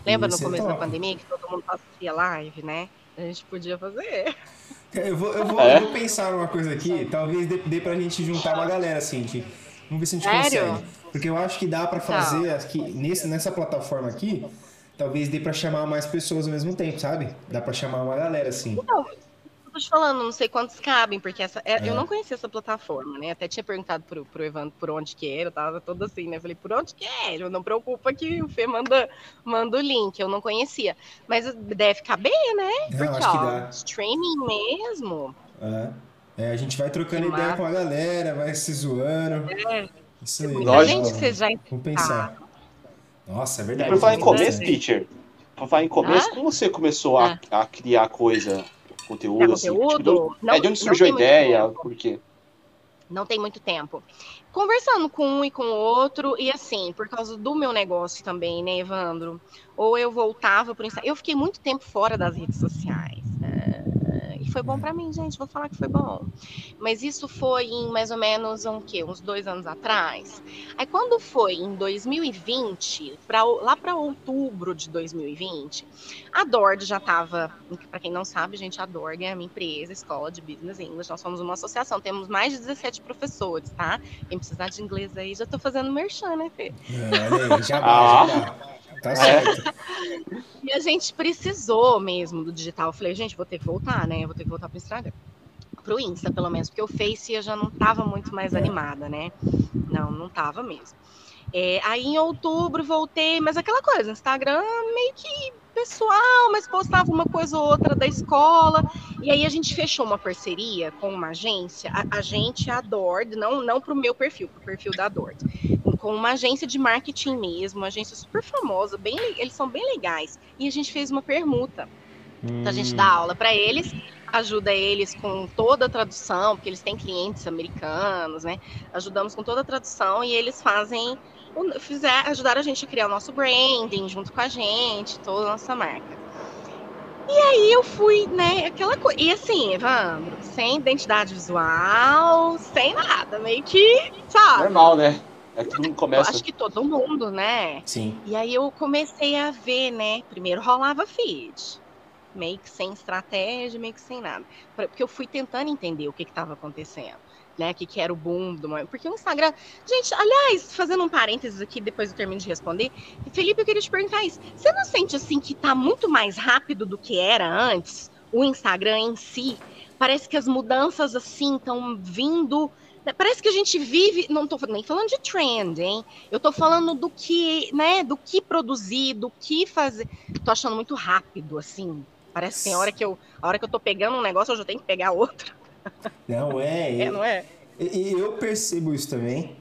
Lembra no começo da pandemia que todo mundo fazia live, né? A gente podia fazer. Eu vou, eu vou, é? eu vou pensar numa coisa aqui, talvez dê, dê pra gente juntar uma galera assim, que Vamos ver se a gente Sério? consegue. Porque eu acho que dá para fazer tá. aqui, nesse, nessa plataforma aqui, talvez dê para chamar mais pessoas ao mesmo tempo, sabe? Dá para chamar uma galera assim. Não, tô te falando, não sei quantos cabem, porque essa, é, é. eu não conhecia essa plataforma, né? Até tinha perguntado pro, pro Evandro por onde que era, eu tava todo assim, né? Falei, por onde que é? Eu não preocupa que o Fê manda, manda o link, eu não conhecia. Mas deve caber, né? Não, porque, acho ó, que dá. streaming mesmo. É. É, a gente vai trocando que ideia massa. com a galera, vai se zoando. É. Isso aí. Muita gente você já Vamos pensar. Nossa, é verdade. Por falar em começo, teacher, por falar em começo, ah? como você começou a, ah. a criar coisa, conteúdo? Assim, conteúdo? Tipo, não, é de onde surgiu a ideia? Por quê? Não tem muito tempo. Conversando com um e com o outro, e assim, por causa do meu negócio também, né, Evandro? Ou eu voltava para o Instagram. Eu fiquei muito tempo fora das redes sociais. Foi bom para mim, gente, vou falar que foi bom. Mas isso foi em mais ou menos um quê? uns dois anos atrás. Aí quando foi em 2020, pra, lá para outubro de 2020, a Dord já estava, para quem não sabe, gente, a Dord é a minha empresa, escola de Business English. Nós somos uma associação, temos mais de 17 professores, tá? Quem precisar de inglês aí, já estou fazendo merchan, né, Fê? É, olha aí, já vai, já vai. Tá certo. e a gente precisou mesmo do digital. Eu falei, gente, vou ter que voltar, né? Eu vou ter que voltar pro Instagram. Pro Insta, pelo menos, porque o Face eu já não tava muito mais é. animada, né? Não, não tava mesmo. É, aí em outubro voltei, mas aquela coisa, Instagram meio que pessoal, mas postava uma coisa ou outra da escola. E aí a gente fechou uma parceria com uma agência, a, a gente, a Dord, não, não para o meu perfil, para o perfil da Dord, com uma agência de marketing mesmo, uma agência super famosa, bem, eles são bem legais. E a gente fez uma permuta. Então a gente dá hum. aula para eles, ajuda eles com toda a tradução, porque eles têm clientes americanos, né? Ajudamos com toda a tradução e eles fazem fizer, ajudar a gente a criar o nosso branding junto com a gente, toda a nossa marca. E aí eu fui, né, aquela coisa. E assim, Evandro, sem identidade visual, sem nada, meio que, sabe? Normal, né? É que não começa. Eu acho que todo mundo, né? Sim. E aí eu comecei a ver, né? Primeiro rolava feed. Meio que sem estratégia, meio que sem nada. Porque eu fui tentando entender o que estava acontecendo né? Que, que era o boom do momento. Porque o Instagram. Gente, aliás, fazendo um parênteses aqui, depois eu termino de responder. Felipe, eu queria te perguntar isso. Você não sente assim que tá muito mais rápido do que era antes? O Instagram em si? Parece que as mudanças assim estão vindo. Né, parece que a gente vive, não tô nem falando de trend, hein? Eu tô falando do que, né, do que produzir, do que fazer. Tô achando muito rápido, assim. Parece que tem hora que eu, a hora que eu tô pegando um negócio, eu já tenho que pegar outro. Não é. É, não é? E eu percebo isso também.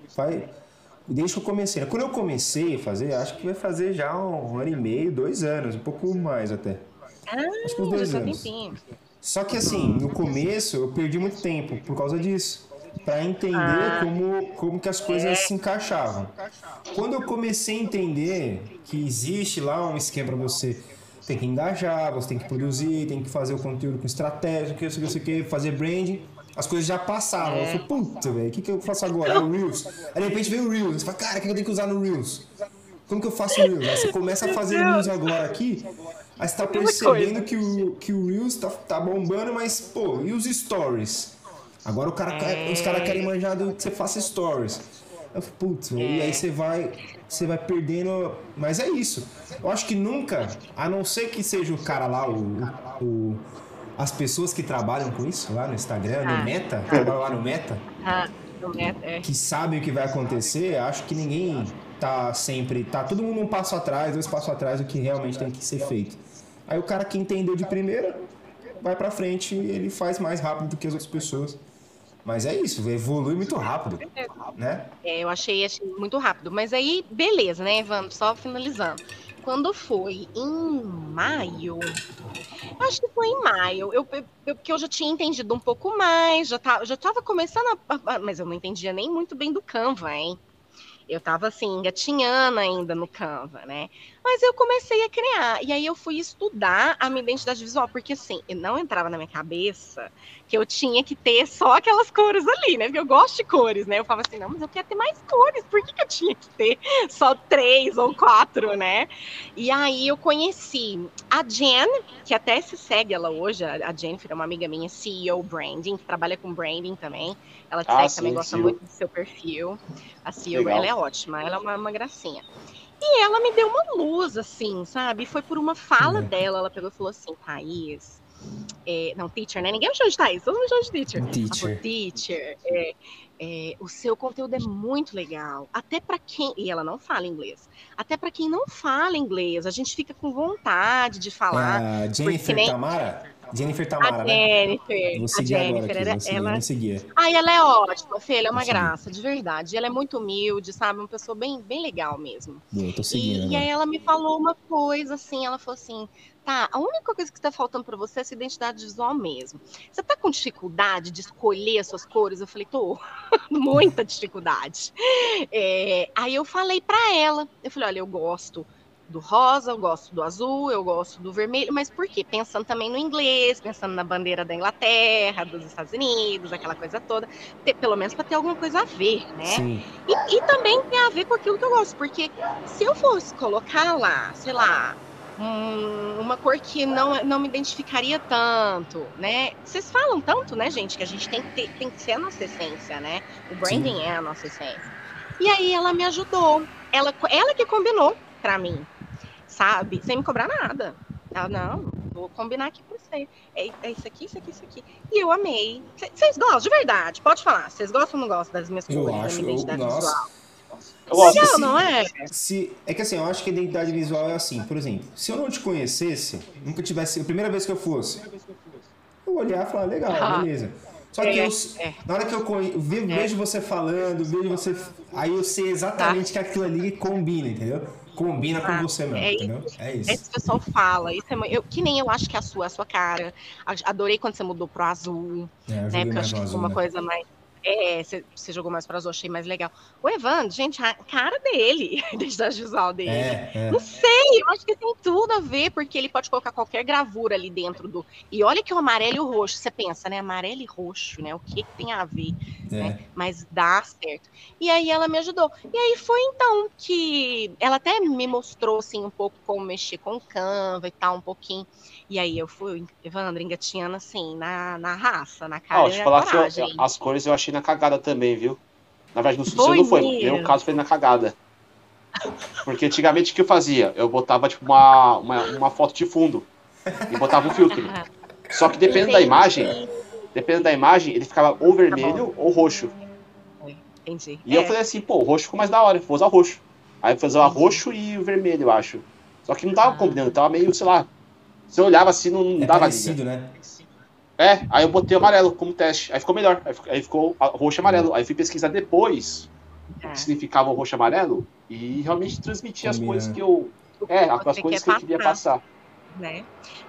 Desde que eu comecei. Quando eu comecei a fazer, acho que vai fazer já um ano e meio, dois anos, um pouco mais até. Ah, acho que uns dois anos. Só que assim, no começo eu perdi muito tempo por causa disso. para entender ah. como, como que as coisas é. se encaixavam. Quando eu comecei a entender que existe lá um esquema para você tem que engajar, você tem que produzir, tem que fazer o conteúdo com estratégia, que sei, sei, que, fazer branding. As coisas já passavam. É. Eu falei, puta, velho, o que, que eu faço agora? É o Reels. Aí de repente vem o Reels. Você fala, cara, o que eu tenho que usar no Reels? Como que eu faço o Reels? Aí você começa a fazer o Reels agora aqui, aí você tá percebendo que o, que o Reels tá, tá bombando, mas, pô, e os stories? Agora o cara, os caras querem manjar do que você faça stories. Eu falei, putz, e aí você vai você vai perdendo. Mas é isso. Eu acho que nunca, a não ser que seja o cara lá, o, o as pessoas que trabalham com isso lá no Instagram, ah, no Meta, ah, lá no Meta, ah, no Meta é. que sabem o que vai acontecer, acho que ninguém tá sempre. Tá todo mundo um passo atrás, dois passos atrás do que realmente tem que ser feito. Aí o cara que entendeu de primeira vai para frente e ele faz mais rápido do que as outras pessoas. Mas é isso, evolui muito rápido, né? É, eu achei, achei muito rápido. Mas aí, beleza, né, Evandro? Só finalizando. Quando foi em maio, acho que foi em maio, eu, eu, que eu já tinha entendido um pouco mais, já, tá, já tava começando a, Mas eu não entendia nem muito bem do Canva, hein? Eu tava assim, engatinhando ainda no Canva, né? Mas eu comecei a criar. E aí eu fui estudar a minha identidade visual, porque assim, não entrava na minha cabeça que eu tinha que ter só aquelas cores ali, né? Porque eu gosto de cores, né? Eu falava assim, não, mas eu quero ter mais cores, por que, que eu tinha que ter só três ou quatro, né? E aí eu conheci a Jen, que até se segue ela hoje, a Jennifer é uma amiga minha, CEO Branding, que trabalha com branding também. Ela ah, segue, sim, também gosta sim. muito do seu perfil. A CEO, Legal. ela é ótima, ela é uma, uma gracinha. E ela me deu uma luz, assim, sabe? Foi por uma fala uhum. dela. Ela pegou e falou assim: Thaís, é, não, teacher, né? Ninguém me chama de Thaís, todo mundo me chama de teacher. Teacher. Falou, teacher, é, é, o seu conteúdo é muito legal. Até para quem. E ela não fala inglês. Até para quem não fala inglês, a gente fica com vontade de falar. Uh, Jennifer nem... Tamara? Jennifer Tamara, a né? Jennifer, a Jennifer, agora aqui, ela, ela... seguir. Ai, ela é ótima, Fê, ela é uma graça, de verdade. Ela é muito humilde, sabe? Uma pessoa bem, bem legal mesmo. Boa, tô seguindo. E, e, aí ela me falou uma coisa assim, ela falou assim, tá, a única coisa que está faltando para você é essa identidade visual mesmo. Você tá com dificuldade de escolher as suas cores? Eu falei, tô, muita dificuldade. É, aí eu falei para ela, eu falei, olha, eu gosto do rosa, eu gosto do azul, eu gosto do vermelho, mas por quê? Pensando também no inglês, pensando na bandeira da Inglaterra, dos Estados Unidos, aquela coisa toda, ter, pelo menos para ter alguma coisa a ver, né? E, e, também tem a ver com aquilo que eu gosto, porque se eu fosse colocar lá, sei lá, um, uma cor que não, não me identificaria tanto, né? Vocês falam tanto, né, gente, que a gente tem que, ter, tem que ser a nossa essência, né? O branding Sim. é a nossa essência. E aí ela me ajudou, ela, ela que combinou para mim, sabe? Sem me cobrar nada. Ela, não, vou combinar aqui com você. É, é isso aqui, isso aqui, isso aqui. E eu amei. Vocês gostam, de verdade? Pode falar. Vocês gostam ou não gostam das minhas eu cores, acho, da minha identidade eu, visual? Eu gosto. Legal, não é? Se, é que assim, eu acho que a identidade visual é assim. Por exemplo, se eu não te conhecesse, nunca tivesse. A primeira vez que eu fosse, eu olhar e falar, legal, ah. beleza. Só que é, eu, é. na hora que eu vejo, é. vejo você falando, vejo você. Aí eu sei exatamente tá. que aquilo ali combina, entendeu? Combina com você mesmo, é entendeu? Isso. É isso. Esse pessoal fala. Isso é, eu, que nem eu acho que é a sua, a sua cara. Adorei quando você mudou pro azul. É, né? Porque eu acho que ficou uma né? coisa mais é, você jogou mais pra azul, achei mais legal. O Evandro, gente, a cara dele, a visual dele. É, é. Não sei, eu acho que tem tudo a ver, porque ele pode colocar qualquer gravura ali dentro do. E olha que o amarelo e o roxo, você pensa, né? Amarelo e roxo, né? O que, que tem a ver? É. Né? Mas dá certo. E aí ela me ajudou. E aí foi então que ela até me mostrou assim um pouco como mexer com Canva e tal, um pouquinho. E aí eu fui, Evandro, engatinhando assim, na, na raça, na cara. Deixa eu falar que eu, as cores eu achei na cagada também, viu? Na verdade, no sucesso não foi. Meu caso foi na cagada. Porque antigamente o que eu fazia? Eu botava tipo uma, uma, uma foto de fundo e botava um filtro. Só que dependendo da imagem, dependendo da imagem, ele ficava ou vermelho tá ou roxo. Entendi. E é. eu falei assim, pô, o roxo ficou mais da hora, vou usar roxo. Aí eu vou usar o roxo e o vermelho, eu acho. Só que não tava ah. combinando, tava meio, sei lá, você olhava assim, não, não é dava parecido, liga. né? É, aí eu botei amarelo como teste. Aí ficou melhor. Aí ficou roxo e amarelo. Aí fui pesquisar depois é. o que significava o roxo e amarelo e realmente transmitia as coisas que eu. É, as coisas que eu queria passar. Né?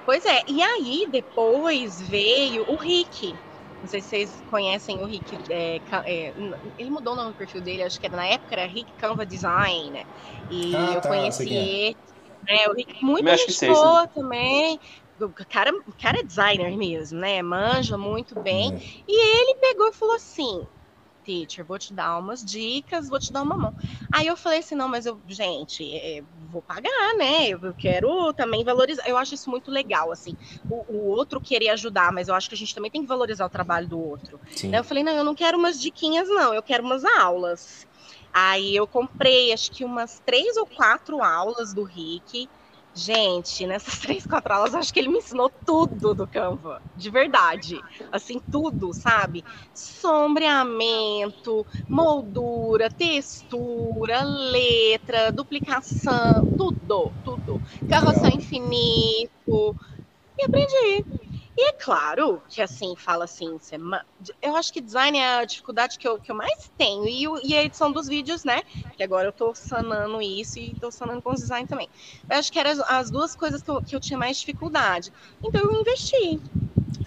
Pois é, e aí depois veio o Rick. Não sei se vocês conhecem o Rick. É, é, ele mudou o nome do perfil dele, acho que era, na época era Rick Canva Design. Né? E ah, eu tá, conheci é. é, Rick muito gente boa também. O cara, o cara é designer mesmo, né? Manja muito bem. É. E ele pegou e falou assim: teacher, vou te dar umas dicas, vou te dar uma mão. Aí eu falei assim, não, mas eu, gente, é, vou pagar, né? Eu quero também valorizar. Eu acho isso muito legal, assim. O, o, outro querer ajudar, mas eu acho que a gente também tem que valorizar o trabalho do outro. Sim. eu falei, não, eu não quero umas diquinhas, não, eu quero umas aulas. Aí eu comprei acho que umas três ou quatro aulas do Rick. Gente, nessas três, quatro aulas, acho que ele me ensinou tudo do Canva, de verdade. Assim, tudo, sabe? Sombreamento, moldura, textura, letra, duplicação, tudo, tudo. Carroção infinito. E aprendi. E é claro que, assim, fala assim, eu acho que design é a dificuldade que eu, que eu mais tenho. E, e a edição dos vídeos, né? Que agora eu tô sanando isso e tô sanando com os design também. Eu acho que eram as, as duas coisas que eu, que eu tinha mais dificuldade. Então eu investi.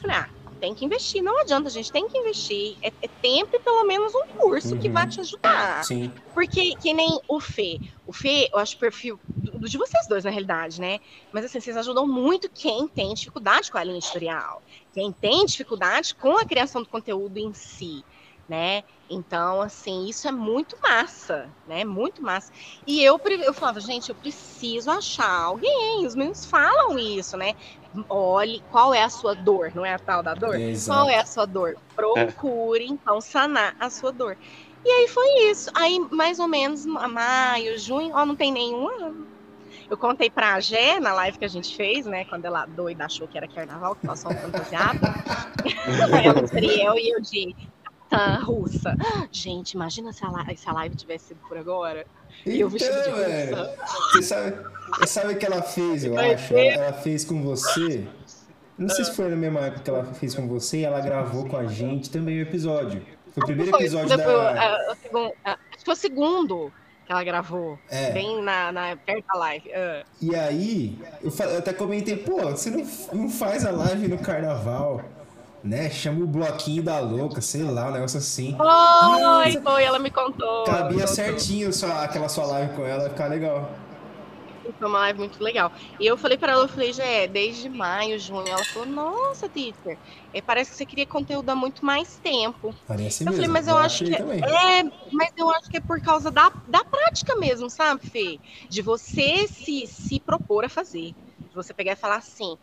Falei, ah, tem que investir. Não adianta, a gente tem que investir. É, é tempo e pelo menos um curso uhum. que vai te ajudar. Sim. Porque, que nem o Fê. O Fê, eu acho o perfil do, de vocês dois, na realidade, né? Mas assim, vocês ajudam muito quem tem dificuldade com a linha editorial. Quem tem dificuldade com a criação do conteúdo em si né? Então, assim, isso é muito massa, né? Muito massa. E eu, eu falava, gente, eu preciso achar alguém. Os meninos falam isso, né? Olhe qual é a sua dor, não é a tal da dor? Exato. Qual é a sua dor? Procure, é. então, sanar a sua dor. E aí foi isso. Aí, mais ou menos, maio, junho, ó, não tem nenhum ano. Eu contei pra Gé na live que a gente fez, né? Quando ela doida achou que era carnaval, que nós somos fantasiados. ela e eu de capitã russa. Gente, imagina se a live, se a live tivesse sido por agora. Então, eu vestido de russa. Você sabe, você sabe o que ela fez, eu acho? Ela, ela fez com você. Não sei se foi na mesma época que ela fez com você e ela gravou com a gente também o episódio. Foi o primeiro episódio foi, da. Foi, acho que foi o segundo que ela gravou. É. Bem na, na, perto da live. Uh. E aí, eu, eu, até comentei, pô, você não, não faz a live no carnaval né? Chama o bloquinho da louca, sei lá, um negócio assim. Oi, foi, ela me contou. Cabia certinho só, aquela sua live com ela, ia ficar legal. Foi uma live muito legal. E eu falei para ela, eu falei, já é desde maio, junho. Ela falou, nossa, teacher, é, parece que você queria conteúdo há muito mais tempo. Parece eu mesmo. falei, mas eu, eu acho que é, é, mas eu acho que é por causa da, da prática mesmo, sabe, Fê? De você se, se propor a fazer. De você pegar e falar assim,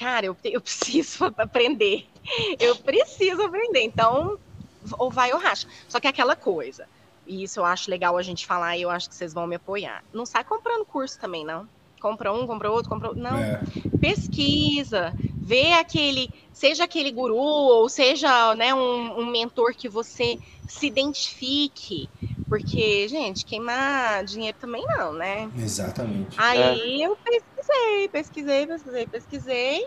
cara, eu, eu preciso aprender. Eu preciso aprender. Então, ou vai ou racha. Só que é aquela coisa. E isso eu acho legal a gente falar e eu acho que vocês vão me apoiar. Não sai comprando curso também, não. Compra um, compra outro, compra outro. Não. É. Pesquisa, vê aquele, seja aquele guru ou seja né, um, um mentor que você se identifique Porque, gente, queimar dinheiro também não, né? Exatamente. Aí é. eu pesquisei, pesquisei, pesquisei, pesquisei.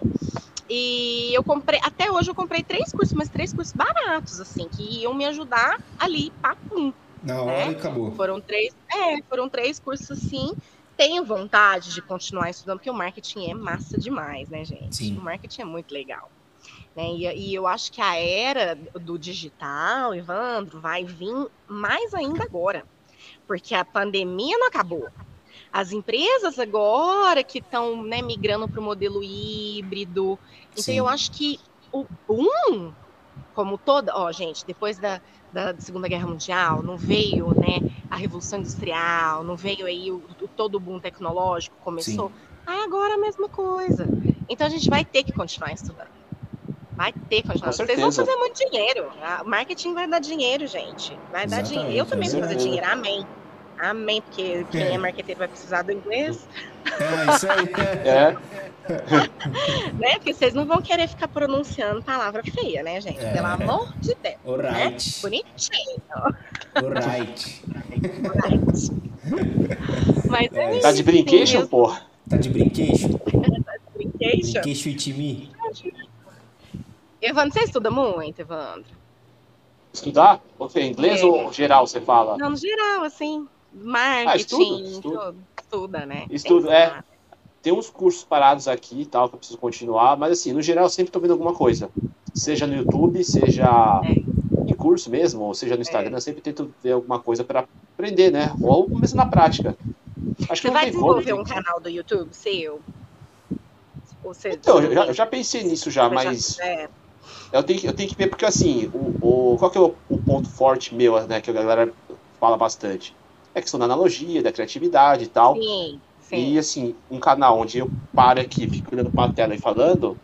E eu comprei, até hoje eu comprei três cursos, mas três cursos baratos, assim, que iam me ajudar ali, papum. Na hora né? acabou. Foram três, é, foram três cursos assim. Tenho vontade de continuar estudando, porque o marketing é massa demais, né, gente? Sim. O marketing é muito legal. Né? E, e, eu acho que a era do digital, Evandro, vai vir mais ainda agora, porque a pandemia não acabou. As empresas agora que estão né, migrando para o modelo híbrido. Então, Sim. eu acho que o boom, como toda. Ó, gente, depois da, da Segunda Guerra Mundial, não veio né, a Revolução Industrial, não veio aí o, o todo o boom tecnológico, começou. Sim. Agora a mesma coisa. Então, a gente vai ter que continuar estudando. Vai ter continuar. Vocês vão fazer muito dinheiro. O marketing vai dar dinheiro, gente. Vai dar dinheiro. Eu também vou fazer dinheiro. Amém. Amém, porque quem é, é marketeiro vai precisar do inglês. É, isso aí. É. né? Porque vocês não vão querer ficar pronunciando palavra feia, né, gente? É. Pelo amor de Deus. Alright. Né? Bonitinho. Alright. Alright. Mas é. Tá de brinquedo, porra? Tá de brinquedo? tá de brinquedo? Brinquedo it me. Evandro, você estuda muito, Evandro? Estudar? Você, inglês é. ou geral você fala? Não, no geral, assim. Marketing, ah, estudo, estudo. Tudo. Estuda, né? Estudo, é. Tem uns cursos parados aqui e tal, que eu preciso continuar, mas assim, no geral, eu sempre tô vendo alguma coisa. Seja no YouTube, seja é. em curso mesmo, ou seja no Instagram, é. eu sempre tento ver alguma coisa para aprender, né? Ou mesmo na prática. Acho você que vai desenvolver como, um canal do YouTube seu? Você, então, eu já, eu já, pensei nisso já, mas. Já, é eu tenho, eu tenho que ver, porque assim, o, o, qual que é o, o, ponto forte meu, né, que a galera fala bastante? É a questão da analogia, da criatividade e tal. Sim, sim. E assim, um canal onde eu paro aqui, fico olhando pra tela e falando,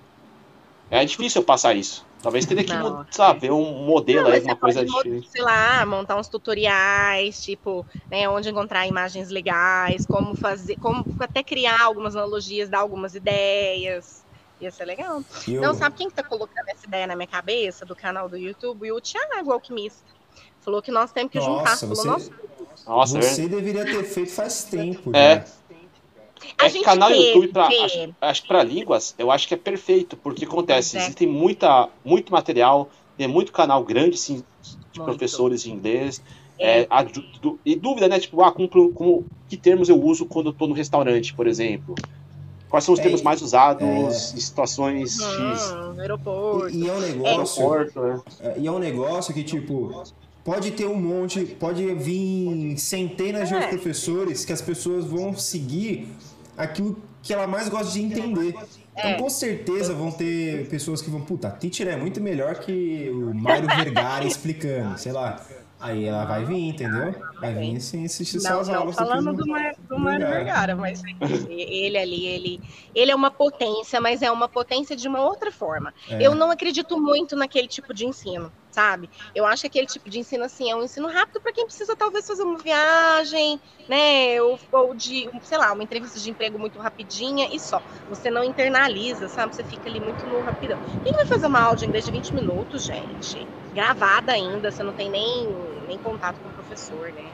é difícil eu passar isso. Talvez teria que, não, sabe, ver um modelo não, aí, uma coisa diferente. Sei lá, montar uns tutoriais, tipo, né, onde encontrar imagens legais, como fazer, como até criar algumas analogias, dar algumas ideias. Ia ser legal. Eu... Não, sabe quem que tá colocando essa ideia na minha cabeça do canal do YouTube? O Thiago Alquimista. Falou que nós temos que Nossa, juntar. Você... Falou, Nossa, você deveria ter feito faz tempo. É. A é, canal teve, YouTube para acho, acho para línguas, eu acho que é perfeito, porque acontece, é. existem muita muito material, tem muito canal grande sim, de muito. professores de inglês. É. É, a, do, e dúvida, né? Tipo, ah, como, como, que termos eu uso quando eu tô no restaurante, por exemplo? Quais são os é, termos mais usados é, em situações X? Aeroporto. E, e, é um negócio. Aeroporto, né? é. E é um negócio que, tipo, pode ter um monte, pode vir centenas é. de professores que as pessoas vão seguir aquilo que ela mais gosta de entender. Então, é. com certeza vão ter pessoas que vão, puta, a teacher é muito melhor que o Mário Vergara explicando, sei lá. Aí ela vai vir, entendeu? Vai vir assim, assistir não, só as aulas. falando do, do Mário Vergara, mas ele ali, ele, ele é uma potência, mas é uma potência de uma outra forma. É. Eu não acredito muito naquele tipo de ensino, sabe? Eu acho que aquele tipo de ensino, assim, é um ensino rápido para quem precisa talvez fazer uma viagem, né? Ou, ou de, sei lá, uma entrevista de emprego muito rapidinha e só. Você não internaliza, sabe? Você fica ali muito no rapidão. Quem vai fazer uma aula de inglês de 20 minutos, gente? Gravada ainda, você não tem nem, nem contato com o professor, né?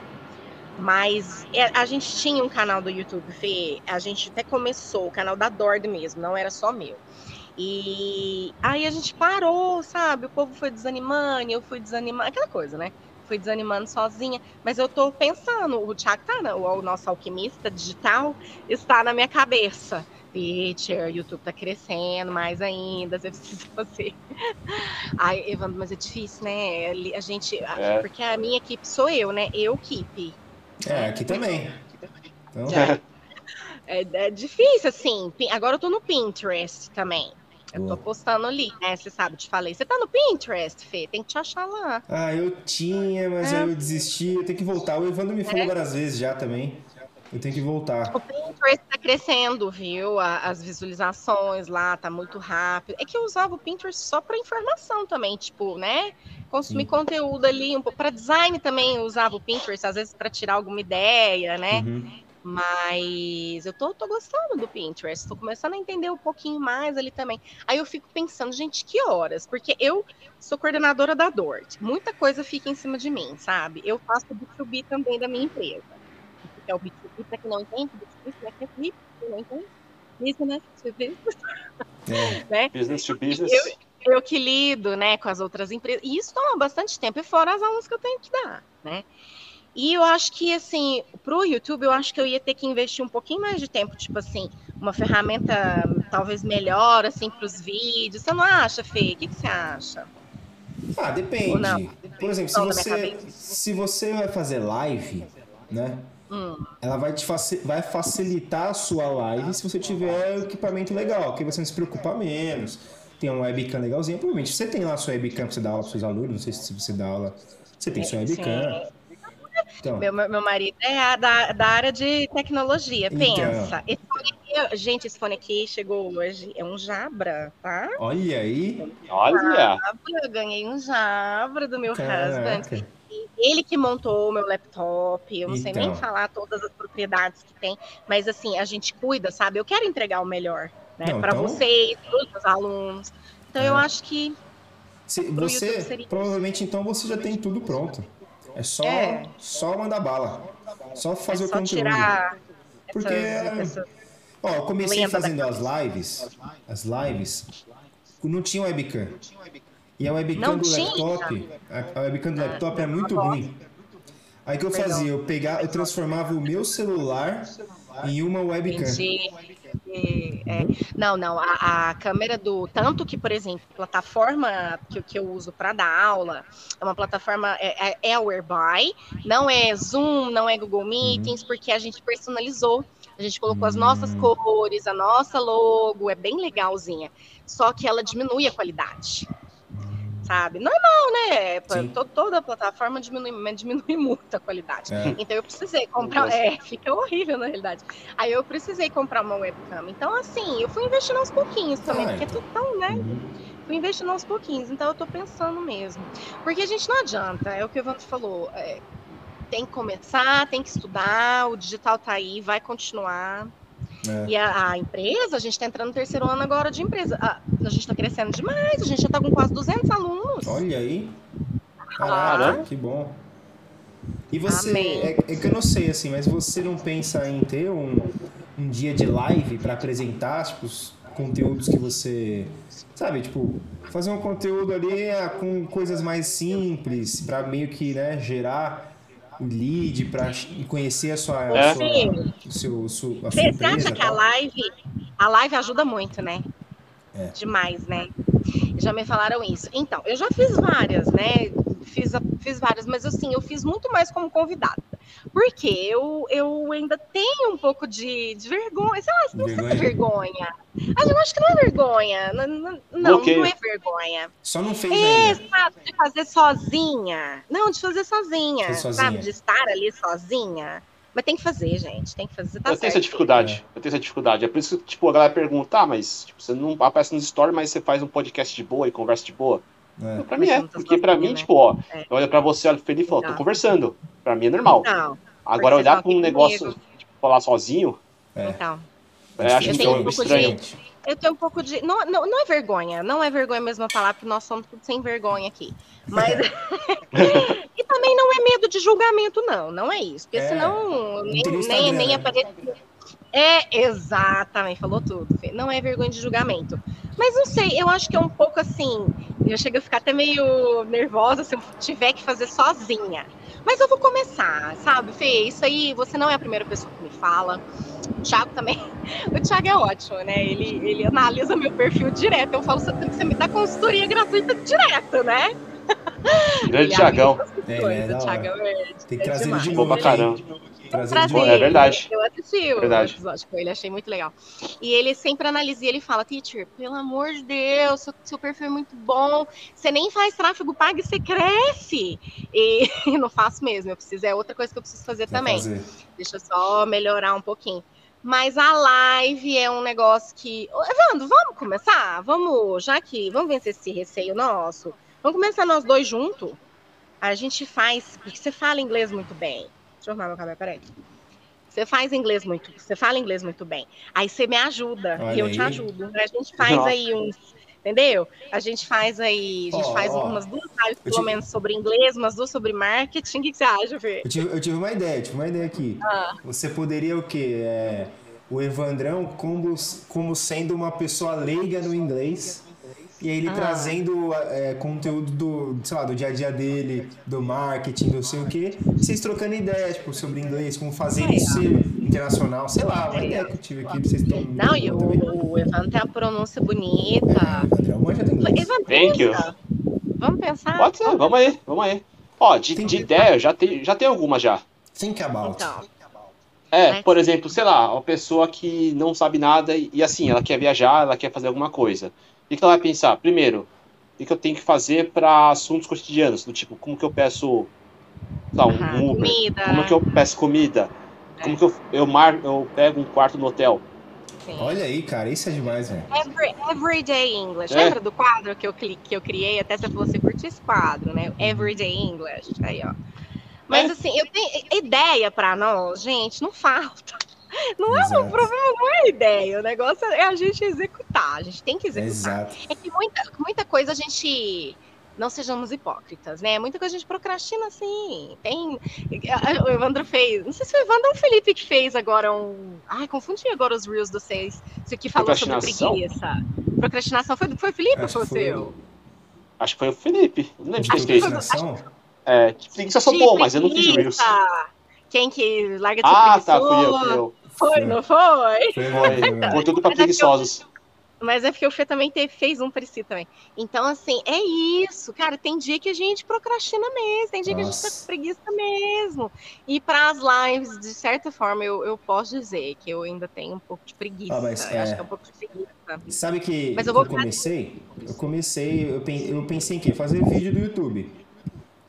Mas é, a gente tinha um canal do YouTube, Fê, a gente até começou, o canal da Dord mesmo, não era só meu. E aí a gente parou, sabe? O povo foi desanimando, eu fui desanimando, aquela coisa, né? Fui desanimando sozinha, mas eu tô pensando, o Thiago tá, o nosso alquimista digital, está na minha cabeça O YouTube tá crescendo mais ainda, você precisa fazer. Ai, Evandro, mas é difícil, né? A gente. É. Porque a minha equipe sou eu, né? Eu keep. É, aqui também. Então... É, é, difícil, assim. Agora eu tô no Pinterest também. Eu tô postando ali, né? Você sabe, te falei. Você tá no Pinterest, Fê? Tem que te achar lá. Ah, eu tinha, mas é. aí eu desisti. Eu tenho que voltar. O Evandro me falou é. várias vezes já também. Eu tenho que voltar. O Pinterest está crescendo, viu? As visualizações lá tá muito rápido. É que eu usava o Pinterest só para informação também, tipo, né? Consumir Sim. conteúdo ali, um pouco para design também eu usava o Pinterest às vezes para tirar alguma ideia, né? Uhum. Mas eu tô, tô gostando do Pinterest, tô começando a entender um pouquinho mais ali também. Aí eu fico pensando, gente, que horas? Porque eu sou coordenadora da Dort, muita coisa fica em cima de mim, sabe? Eu faço o B2B também da minha empresa. Que é o B2B, para quem não entende, B2B é B2B, não entende? Business to business. É. né? Business to business. Eu, eu que lido, né, com as outras empresas. E isso toma bastante tempo, e fora as aulas que eu tenho que dar, né? E eu acho que, assim, para o YouTube, eu acho que eu ia ter que investir um pouquinho mais de tempo, tipo assim, uma ferramenta talvez melhor, assim, para os vídeos. Você não acha, Fê? O que, que você acha? Ah, depende. Por exemplo, se você, se você vai fazer live, né? Hum. Ela vai, te faci vai facilitar a sua live se você tiver equipamento legal, que você não se preocupa menos. Tem uma webcam legalzinha, provavelmente você tem lá a sua webcam pra você dar aula para seus alunos, não sei se você dá aula. Você tem sua webcam. Sim. Então. Meu, meu marido é da, da área de tecnologia. Então. Pensa. Esse aqui, gente, esse fone aqui chegou hoje. É um Jabra, tá? Olha aí. Olha. Jabra, eu ganhei um Jabra do meu Caraca. husband. Ele que montou o meu laptop, eu não então. sei nem então. falar todas as propriedades que tem, mas assim, a gente cuida, sabe? Eu quero entregar o melhor, né? Para então... vocês, para os alunos. Então é. eu acho que. Se, você, provavelmente então você já tem tudo pronto. É só, é. só mandar bala. Só fazer é só o conteúdo. Tirar Porque. Ó, eu comecei fazendo as lives. As lives. Não tinha webcam. E a webcam do laptop. A, webcam do laptop é muito ruim. Aí que eu fazia? Eu pegava, eu transformava o meu celular em uma webcam. É, não, não, a, a, câmera do. Tanto que, por exemplo, a plataforma que, que eu uso para dar aula é uma plataforma é, é, é Whereby, não é Zoom, não é Google Meetings, uhum. porque a gente personalizou. A gente colocou as nossas hum. cores, a nossa logo, é bem legalzinha. Só que ela diminui a qualidade sabe? Normal, né? Toda, toda plataforma diminui, diminui muito a qualidade. É. Então eu precisei comprar. É, fica horrível na realidade. Aí eu precisei comprar uma webcam. Então, assim, eu fui investindo aos pouquinhos também, ah, porque é tudo tão, né? Uhum. Fui investindo aos pouquinhos. Então eu tô pensando mesmo. Porque a gente não adianta, é o que o Evandro falou. É, tem que começar, tem que estudar, o digital tá aí, vai continuar. É. E a, a, empresa, a gente está entrando no terceiro ano agora de empresa. A, a gente está crescendo demais, a gente já está com quase 200 alunos. Olha aí. Caraca, ah. que bom. E você, é, é, que eu não sei assim, mas você não pensa em ter um, um dia de live para apresentar tipo, os conteúdos que você. Sabe, tipo, fazer um conteúdo ali ah, com coisas mais simples, para meio que né, gerar o lead para conhecer a sua, é. a sua, o seu, a sua Você empresa, acha que a live, a live ajuda muito, né? É. Demais, né? Já me falaram isso. Então, eu já fiz várias, né? Fiz, fiz várias, mas assim, eu fiz muito mais como convidada. Porque eu, eu ainda tenho um pouco de, de vergonha. Sei lá, não vergonha. sei se é vergonha. Mas eu acho que não é vergonha. Não, não, não, não é vergonha. Só não fez é, ainda. sabe, de fazer sozinha. Não, de fazer sozinha, sozinha. Sabe, de estar ali sozinha. Mas tem que fazer, gente. Tem que fazer. Tá eu tenho essa dificuldade. É. Eu tenho essa dificuldade. É por isso que, tipo, a galera pergunta, ah, mas tipo, você não aparece nos stories, mas você faz um podcast de boa e conversa de boa. É. Pra mim é, porque pra mim, né? tipo, ó, é. olha pra você, olha Felipe e fala, tô conversando. Pra mim é normal. Não, Agora, olhar pra um negócio, tipo, falar sozinho. É. Então. É, acho que é um estranho. De, eu tenho um pouco de. Não, não, não é vergonha, não é vergonha mesmo a falar, porque nós somos tudo sem vergonha aqui. Mas. e também não é medo de julgamento, não, não é isso. Porque é. senão nem, nem, nem né? aparece. É, exatamente, falou tudo. Não é vergonha de julgamento. Mas não sei, eu acho que é um pouco assim. Eu chego a ficar até meio nervosa se eu tiver que fazer sozinha. Mas eu vou começar, sabe, Fê? Isso aí, você não é a primeira pessoa que me fala. O Thiago também. O Thiago é ótimo, né? Ele, ele analisa meu perfil direto. Eu falo, você me dá consultoria gratuita direto, né? Grande Thiagão. É, é, Thiagão é, Tem que é trazer ele de novo. caramba. Trazer é verdade. Eu assisti o verdade. episódio com ele, achei muito legal. E ele sempre analisa e ele fala, teacher, pelo amor de Deus, seu, seu perfil é muito bom, você nem faz tráfego pago e você cresce. E não faço mesmo, eu preciso, é outra coisa que eu preciso fazer Vai também. Fazer. Deixa eu só melhorar um pouquinho. Mas a live é um negócio que. Evandro, vamos começar? Vamos, já que. Vamos vencer esse receio nosso. Vamos começar nós dois juntos? A gente faz. Porque você fala inglês muito bem. Arrumar meu cabelo, peraí. Você faz inglês muito, você fala inglês muito bem. Aí você me ajuda Olha e eu aí. te ajudo. A gente faz Nossa. aí uns, entendeu? A gente faz aí, a gente Ó, faz umas duas lives pelo te- menos sobre inglês, umas duas sobre marketing. O que, que você acha, Fê? Eu tive, eu tive uma ideia, tive uma ideia aqui. Ah. Você poderia o quê? É, o Evandrão como, como sendo uma pessoa leiga no inglês. E aí ele Ah. trazendo é, conteúdo do, sei lá, do dia a dia dele, do marketing, não sei o quê. E vocês trocando ideias, tipo, sobre inglês, como fazer isso ser internacional. Sei lá, uma ideia que eu tive aqui, vocês estão... Não, e o, o Evandro tem a pronúncia bonita. É, manja do inglês. Evandro, Thank you. Vamos pensar? Pode ser, vamos aí, vamos aí. Ó, de, Tem de ideia, já tem, já tem alguma já. Think about. Então, É, Né? por exemplo, sei lá, uma pessoa que não sabe nada e, e, assim, ela quer viajar, ela quer fazer alguma coisa. O que, que ela vai pensar? Primeiro, o que, que eu tenho que fazer para assuntos cotidianos? Do tipo, como que eu peço, lá, um aham, Uber? comida. Como que eu peço comida? Como que eu, eu, mar, eu pego um quarto no hotel? sim. Olha aí, cara, isso é demais, velho. Every, everyday English. É. Lembra do quadro que eu, que eu criei? Até você falou, você curte esse quadro, né? Everyday English. Aí, ó. Mas É. assim, eu tenho ideia pra nós, gente, não falta. Não é Exato. um problema, não é ideia. O negócio é a gente executar. A gente tem que executar. Exato. É que muita, muita coisa a gente. Não sejamos hipócritas, né? Muita coisa a gente procrastina assim. Tem. O Evandro fez. Não sei se foi o Evandro ou o Felipe que fez agora um. Ai, confundi agora os Reels dos seis. Isso que falou sobre preguiça. Procrastinação foi, foi o Felipe ou Acho foi o seu? Acho que foi o Felipe. Não lembro de ter procrastinação? É, preguiça eu sou bom, mas eu não fiz Reels. Quem que larga de ser Ah, tá, fui eu, fui eu. Foi, não foi? Foi, Foi. pra é que eu- preguiçosos. Mas é porque o Fê também teve- fez um parecido também. Então, assim, é isso, cara. Tem dia que a gente procrastina mesmo, tem dia que a gente tá Nossa. com preguiça mesmo. E para as lives, de certa forma, eu, eu posso dizer que eu ainda tenho um pouco de preguiça. Ah, mas, eu acho é. que é um pouco de preguiça. Sabe que, Mas eu que vou eu comecei? Eu comecei, eu, pen- eu pensei em quê? Fazer vídeo do YouTube.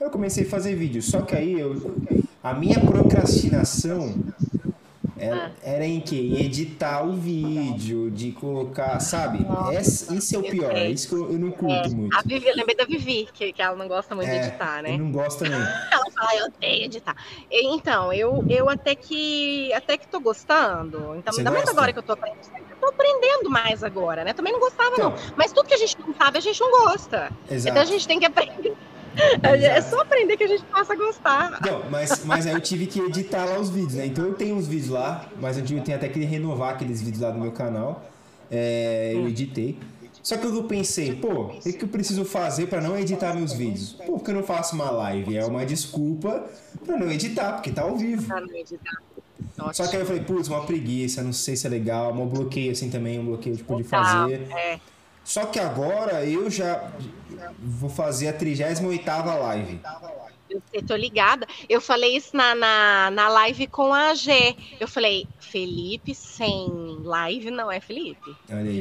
Eu comecei a fazer vídeo, só que aí eu, a minha procrastinação era, Ah. era em quê? Em editar o vídeo, de colocar, sabe? Essa, isso é o pior, é isso que eu, eu não curto muito. A Vivi, eu lembrei da Vivi, que, que ela não gosta muito de É, editar, né? Eu não gosto também. Ela fala, eu odeio editar. Então, eu, eu até que até que tô gostando. Então, Você ainda mais gosta? agora que eu tô aprendendo. Eu tô aprendendo mais agora, né? Também não gostava, Então, não. Mas tudo que a gente não sabe, a gente não gosta. exato. Então a gente tem que aprender. É Exato. só aprender que a gente possa gostar. Não, mas, mas aí eu tive que editar lá os vídeos, né? Então eu tenho uns vídeos lá, mas eu tenho até que renovar aqueles vídeos lá do meu canal. É, eu editei. Só que eu pensei, pô, o que, eu preciso fazer pra não editar meus vídeos? Pô, porque eu não faço uma live? É uma desculpa pra não editar, porque tá ao vivo. Pra não editar. Só que aí eu falei, putz, uma preguiça, não sei se é legal, um bloqueio assim também, um bloqueio tipo de fazer. é. Só que agora eu já vou fazer a 38ª live. Eu tô ligada. Eu falei isso na, na, na live com a G. Eu falei, Felipe sem live não é Felipe.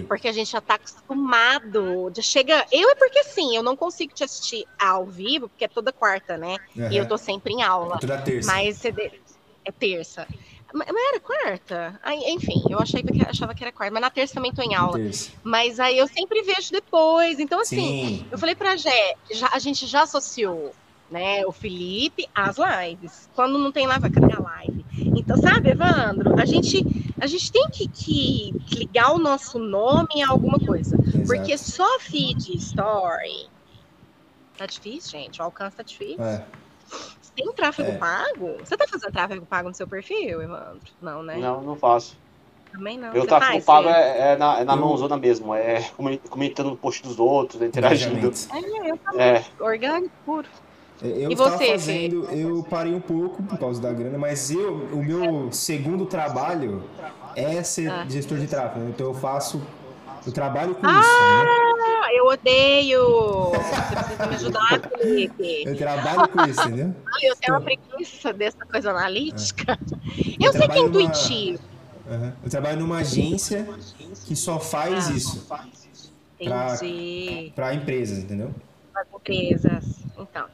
Porque a gente já tá acostumado. Já chega. Eu é porque sim, eu não consigo te assistir ao vivo, porque é toda quarta, né? E eu tô sempre em aula. Toda terça. Mas é terça. Mas era quarta? Aí, enfim, eu achei que, achava que era quarta. Mas na terça também tô em aula. Terça. Mas aí eu sempre vejo depois. Então, assim, Sim. eu falei pra Gé, já, a gente já associou, né, o Felipe às lives. Quando não tem live, cadê a live? Então, sabe, Evandro, a gente, a gente tem que, que ligar o nosso nome a alguma coisa. Porque Exato. só feed story. Tá difícil, gente. O alcance tá difícil. É. Tem tráfego É. pago? Você tá fazendo tráfego pago no seu perfil, Evandro? Não, né? Não, não faço. Também não. Meu tráfego faz, pago é, é na, é na Eu- mãozona mesmo, é comen- comentando o post dos outros, interagindo. Engajamento. É, eu também. É, Orgânico puro. Eu E você, Fê? fazendo, eu parei um pouco por causa da grana, mas eu, o meu segundo trabalho é ser Ah. gestor de tráfego. Então eu faço, eu trabalho com isso, né? Eu odeio! Você precisa me ajudar, Felipe. Eu trabalho com isso, entendeu? Ai, eu tenho uma preguiça dessa coisa analítica. Eu Eu sei que é numa- intuitivo. Aham. Eu trabalho numa agência que só faz Ah. isso para empresas, entendeu? As empresas. Então.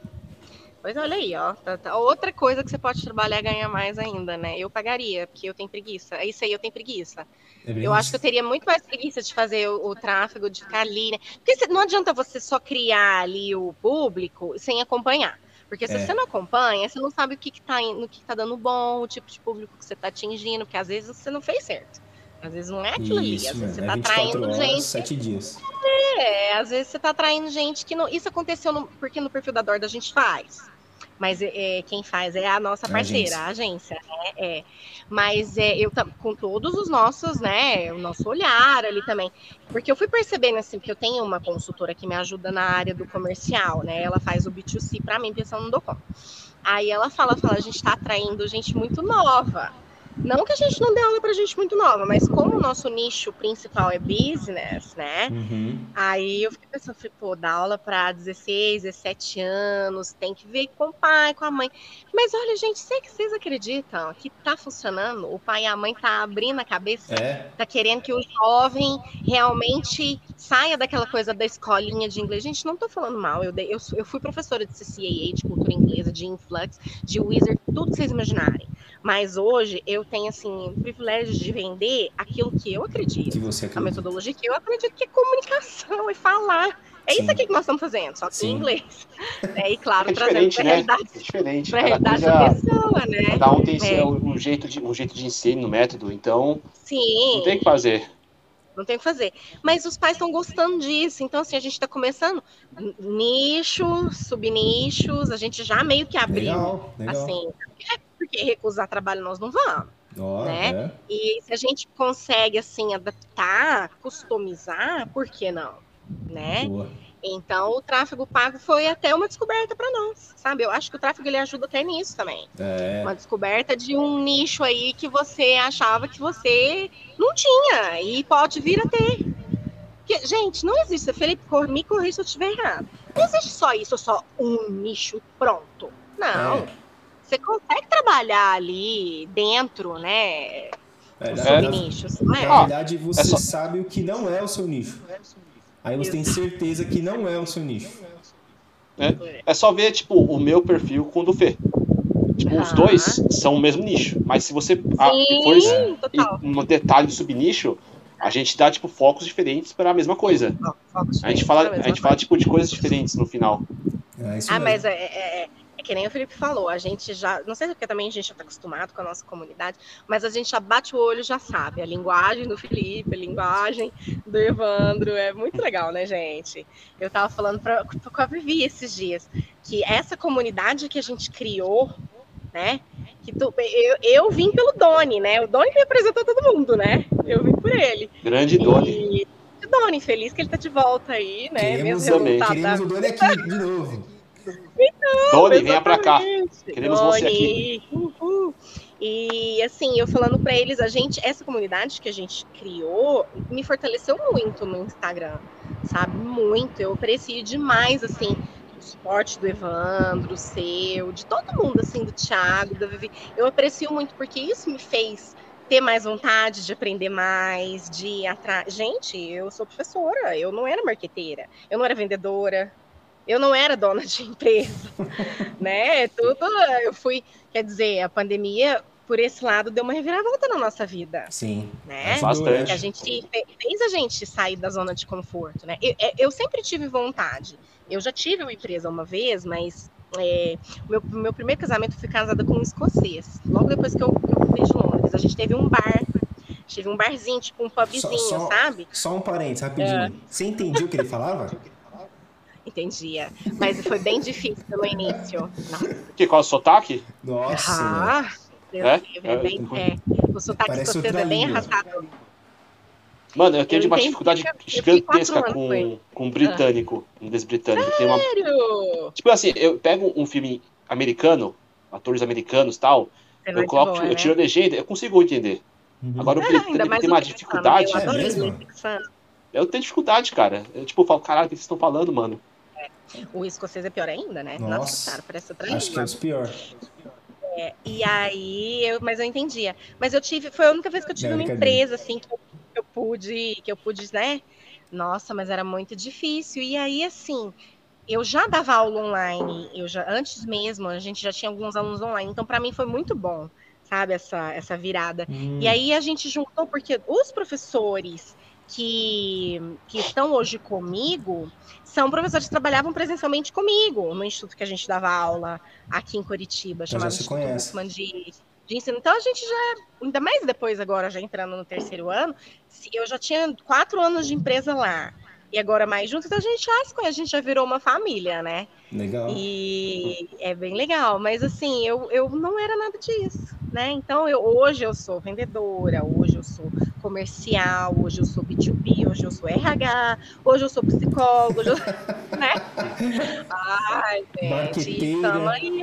Pois olha aí, ó. Tá- tá- Outra coisa que você pode trabalhar e ganhar mais ainda, né? Eu pagaria, porque eu tenho preguiça. É isso aí, eu tenho preguiça. É Eu acho que eu teria muito mais preguiça de fazer o, o tráfego, de ficar ali, né? Porque você- não adianta você só criar ali o público sem acompanhar. Porque se É. você não acompanha, você não sabe o que, que tá indo, o que, que tá dando bom, o tipo de público que você tá atingindo, porque às vezes você não fez certo. Às vezes não é aquilo ali. Às vezes mano. você É tá 24 atraindo horas, gente. 7 dias. É, às vezes você tá atraindo gente que não. Isso aconteceu no- porque no perfil da Dorda a gente faz. Mas é, é, quem faz é a nossa A parceira, a agência, né? É. Mas é, eu com todos os nossos, né? O nosso olhar ali também. Porque eu fui percebendo assim, porque eu tenho uma consultora que me ajuda na área do comercial, né? Ela faz o B2C para mim, pensando no Docom. Aí ela fala, fala, a gente tá atraindo gente muito nova. Não que a gente não dê aula pra gente muito nova, mas como o nosso nicho principal é business, né? Uhum. Aí eu fiquei pensando, falei, pô, dar aula para 16, 17 anos, tem que ver com o pai, com a mãe. Mas olha, gente, sei que vocês acreditam que tá funcionando, o pai e a mãe tá abrindo a cabeça, É, tá querendo que o jovem realmente saia daquela coisa da escolinha de inglês. Gente, não tô falando mal, eu, dei- eu, eu fui professora de CCAA, de cultura inglesa, de Influx, de Wizard, tudo que vocês imaginarem. Mas hoje eu tenho, assim, o privilégio de vender aquilo que eu acredito que você a metodologia que eu acredito que é comunicação e falar. É Sim. isso aqui que nós estamos fazendo, só que Sim. em inglês. É, e claro, É trazendo diferente, para a né? realidade, É diferente. pra realidade da pessoa, né? cada um tem É. um, jeito de, um jeito de ensino, método. Então, Sim, não tem o que fazer. não tem o que fazer. Mas os pais estão gostando disso, então assim, a gente está começando nichos, subnichos, a gente já meio que abriu, Legal, legal. assim, é porque recusar trabalho nós não vamos. Ó, né? é. E se a gente consegue, assim, adaptar, customizar, por que não? Né? Boa. Então, o tráfego pago foi até uma descoberta para nós, sabe? Eu acho que o tráfego ele ajuda até nisso também. É, Uma descoberta de um nicho aí que você achava que você não tinha e pode vir a ter. Porque, gente, não existe, Felipe, me corrija se eu estiver errado. Não existe só isso, só um nicho pronto. Não. É. Você consegue trabalhar ali dentro, né? é, Os na, É. na- não é? na Ah, verdade, você é só- sabe o que não é o seu nicho. Aí você tem certeza que não é o seu nicho. É só ver, tipo, o meu perfil com o do Fê. Tipo, os dois são o mesmo nicho. Mas se você ah, for Sim, um detalhe do subnicho, a gente dá, tipo, focos diferentes para a mesma coisa. Foco A gente fala, é a gente fala, tipo, de coisas diferentes no final. É isso Ah, mesmo. mas é, é- que nem o Felipe falou, a gente já, não sei se é porque também a gente já tá acostumado com a nossa comunidade, mas a gente já bate o olho, já sabe, a linguagem do Felipe, a linguagem do Evandro, é muito legal, né, gente? Eu tava falando pra, com a Vivi esses dias, que essa comunidade que a gente criou, né, que tu- eu, eu vim pelo Doni, né, o Doni me apresentou todo mundo, né, eu vim por ele. Grande Doni. E Doni, feliz que ele tá de volta aí, né, Queremos, mesmo também. resultado queremos o Doni aqui de novo. Doni, venha pra cá. Queremos você aqui. Uhul. E assim, eu falando pra eles, a gente, essa comunidade que a gente criou, me fortaleceu muito no Instagram, sabe? Muito. Eu aprecio demais, assim, o suporte do Evandro, o seu, de todo mundo, assim, do Thiago, da Vivi. Eu aprecio muito, porque isso me fez ter mais vontade de aprender mais, de atrás. Gente, eu sou professora, eu não era marqueteira, eu não era vendedora, eu não era dona de empresa, né? Tudo eu fui, quer dizer, a pandemia por esse lado deu uma reviravolta na nossa vida, Sim. né? Bastante. Que a gente fe- fez a gente sair da zona de conforto, né? Eu, eu sempre tive vontade. Eu já tive uma empresa uma vez, mas é, meu, meu primeiro casamento eu fui casada com um escocês. Logo depois que eu, fui de Londres, a gente teve um bar. Tive um barzinho, tipo um pubzinho, só- sabe? Só um parênteses, rapidinho. É. Você entendia o que ele falava? Entendia. Mas foi bem difícil no início. Nossa, Que, qual é o sotaque? Nossa. Ah, Deus É? livre, é bem, é. O sotaque escocês é bem arrastado. Mano, eu tenho Eu uma entendi. dificuldade Eu gigantesca com com, com britânico, inglês britânico. Tem uma, Sério? tipo assim, eu pego um filme americano, atores americanos e tal, Você eu coloco, boa, eu né? tiro a legenda, eu consigo entender. Uhum. Agora o É, britânico tem uma dificuldade. Eu adoro É. Eu tenho dificuldade, cara. Eu, tipo, falo, caralho, o que vocês estão falando, mano? O escocês é pior ainda, né? Nossa. Senhora, parece outra Acho que é os piores. E aí, eu, mas eu entendia. Mas eu tive, foi a única vez que eu tive uma empresa, assim, que eu, que eu pude, que eu pude, né? Nossa, mas era muito difícil. E aí, assim, eu já dava aula online, eu já, antes mesmo, a gente já tinha alguns alunos online, então para mim foi muito bom, sabe, essa, essa virada. Hum. E aí a gente juntou, porque os professores que, que estão hoje comigo são professores que trabalhavam presencialmente comigo no instituto que a gente dava aula aqui em Curitiba, Então chamado Instituto. Huffman de, de Ensino. Então a gente já, ainda mais depois agora, já entrando no terceiro ano, eu já tinha quatro anos de empresa lá. E agora mais juntos, a gente já se conhece, a gente já virou uma família, né? Legal. E é bem legal, mas assim, eu, eu não era nada disso, né? Então, eu, hoje eu sou vendedora, hoje eu sou comercial, hoje eu sou B2B, hoje eu sou RH, hoje eu sou psicólogo, hoje eu, né? Ai, gente, tamo aí,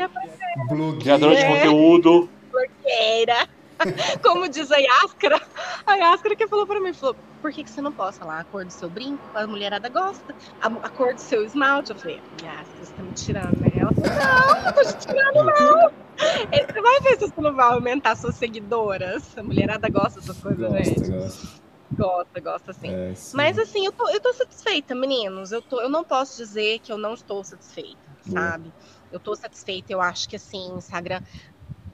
Criadora de conteúdo. barqueira. Como diz a Yáscara, a Yáscara que falou pra mim, falou, por que, que você não posta lá a cor do seu brinco? A mulherada gosta. A, a cor do seu esmalte. Eu falei, Yáscara, você tá me tirando, né? Ela falou, não, não tô te tirando, não. Você vai ver se você não vai aumentar suas seguidoras. A mulherada gosta dessas coisas, gente. Gosta, gosta. Gosta, gosta sim. É, sim. Mas assim, eu tô, eu tô satisfeita, meninos. Eu, tô, eu não posso dizer que eu não estou satisfeita, Boa. sabe? Eu tô satisfeita, eu acho que assim, Instagram.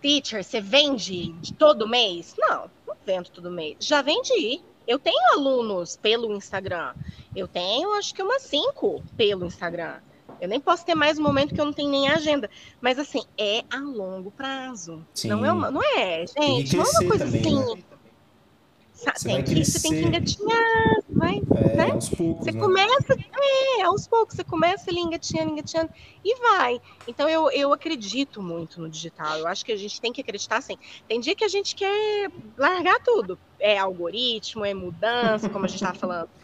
Teacher, você vende de todo mês? Não, não vendo todo mês. Já vendi. Eu tenho alunos pelo Instagram. Eu tenho, acho que umas cinco pelo Instagram. Eu nem posso ter mais um momento que eu não tenho nem agenda. Mas assim, é a longo prazo. Sim. Não é uma, não é, gente, não é uma coisa também, assim. né? Você tem que, você tem que engatinhar, vai É, né? aos poucos, você né? começa, é, aos poucos, você começa ali engatinhando, engatinhando e vai. Então eu, eu acredito muito no digital. Eu acho que a gente tem que acreditar assim. Tem dia que a gente quer largar tudo. É algoritmo, é mudança, como a gente estava falando.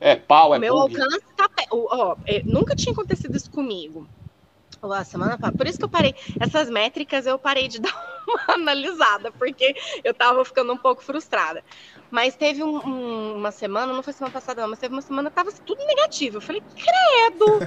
É pau, O é meu bug. alcance tá. o- Ó, é, nunca tinha acontecido isso comigo. Ó, a semana pa- Por isso que eu parei. Essas métricas eu parei de dar uma analisada, porque eu tava ficando um pouco frustrada. Mas teve um- um- uma semana, não foi semana passada, não, mas teve uma semana que tava assim, tudo negativo. Eu falei, credo!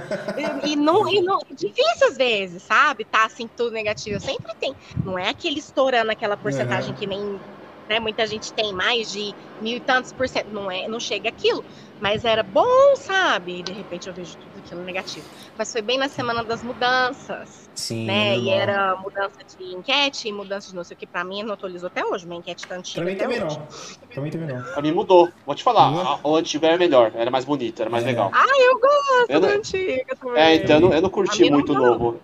e, e não, e não. Difícil às vezes, sabe? Tá assim, tudo negativo. Sempre tem. Não é aquele estourando aquela porcentagem que nem. Né, muita gente tem mais de mil e tantos por cento. Não, é, não chega aquilo. Mas era bom, sabe? E de repente eu vejo tudo aquilo negativo. Mas foi bem na semana das mudanças, Sim, né? E era mudança de enquete, e mudança de não sei o que. Pra mim, não atualizou até hoje. Minha enquete tá antiga Pra mim também hoje. não. Pra mim também não. Pra mim mudou. Vou te falar. A, a antiga era melhor. Era mais bonita, era mais É. legal. Ah, eu gosto Eu da não- antiga também. É, então eu não, eu não A curti muito o novo.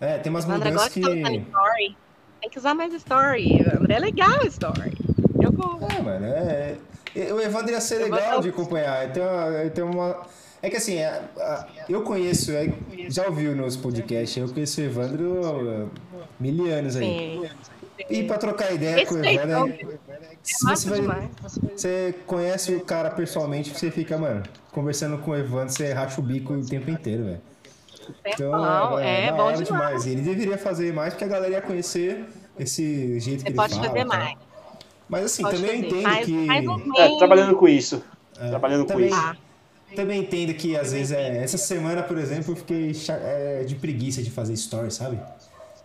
É, tem umas André mudanças gosta de que. usar story. Tem que usar mais story. André é legal story. Eu gosto. É, mano, é. É- O Evandro ia ser legal de acompanhar. Tem uma, tem uma. É que assim, é, eu conheço, é, já ouviu nos podcasts, eu conheço o Evandro há mil anos aí. E pra trocar ideia com o Evandro, é- se você, vai- demais. você conhece o cara pessoalmente, você fica, mano, conversando com o Evandro, você racha o bico o tempo inteiro, velho. Não, é, da bom demais. E ele deveria fazer mais, porque a galera ia conhecer esse jeito Você que ele pode fala. fazer tal. mais. Mas assim, Pode também entendo que. um É, trabalhando com isso. É, Trabalhando com também, isso. Tá. Também entendo que às vezes é. Essa semana, por exemplo, eu fiquei é, de preguiça de fazer stories, sabe?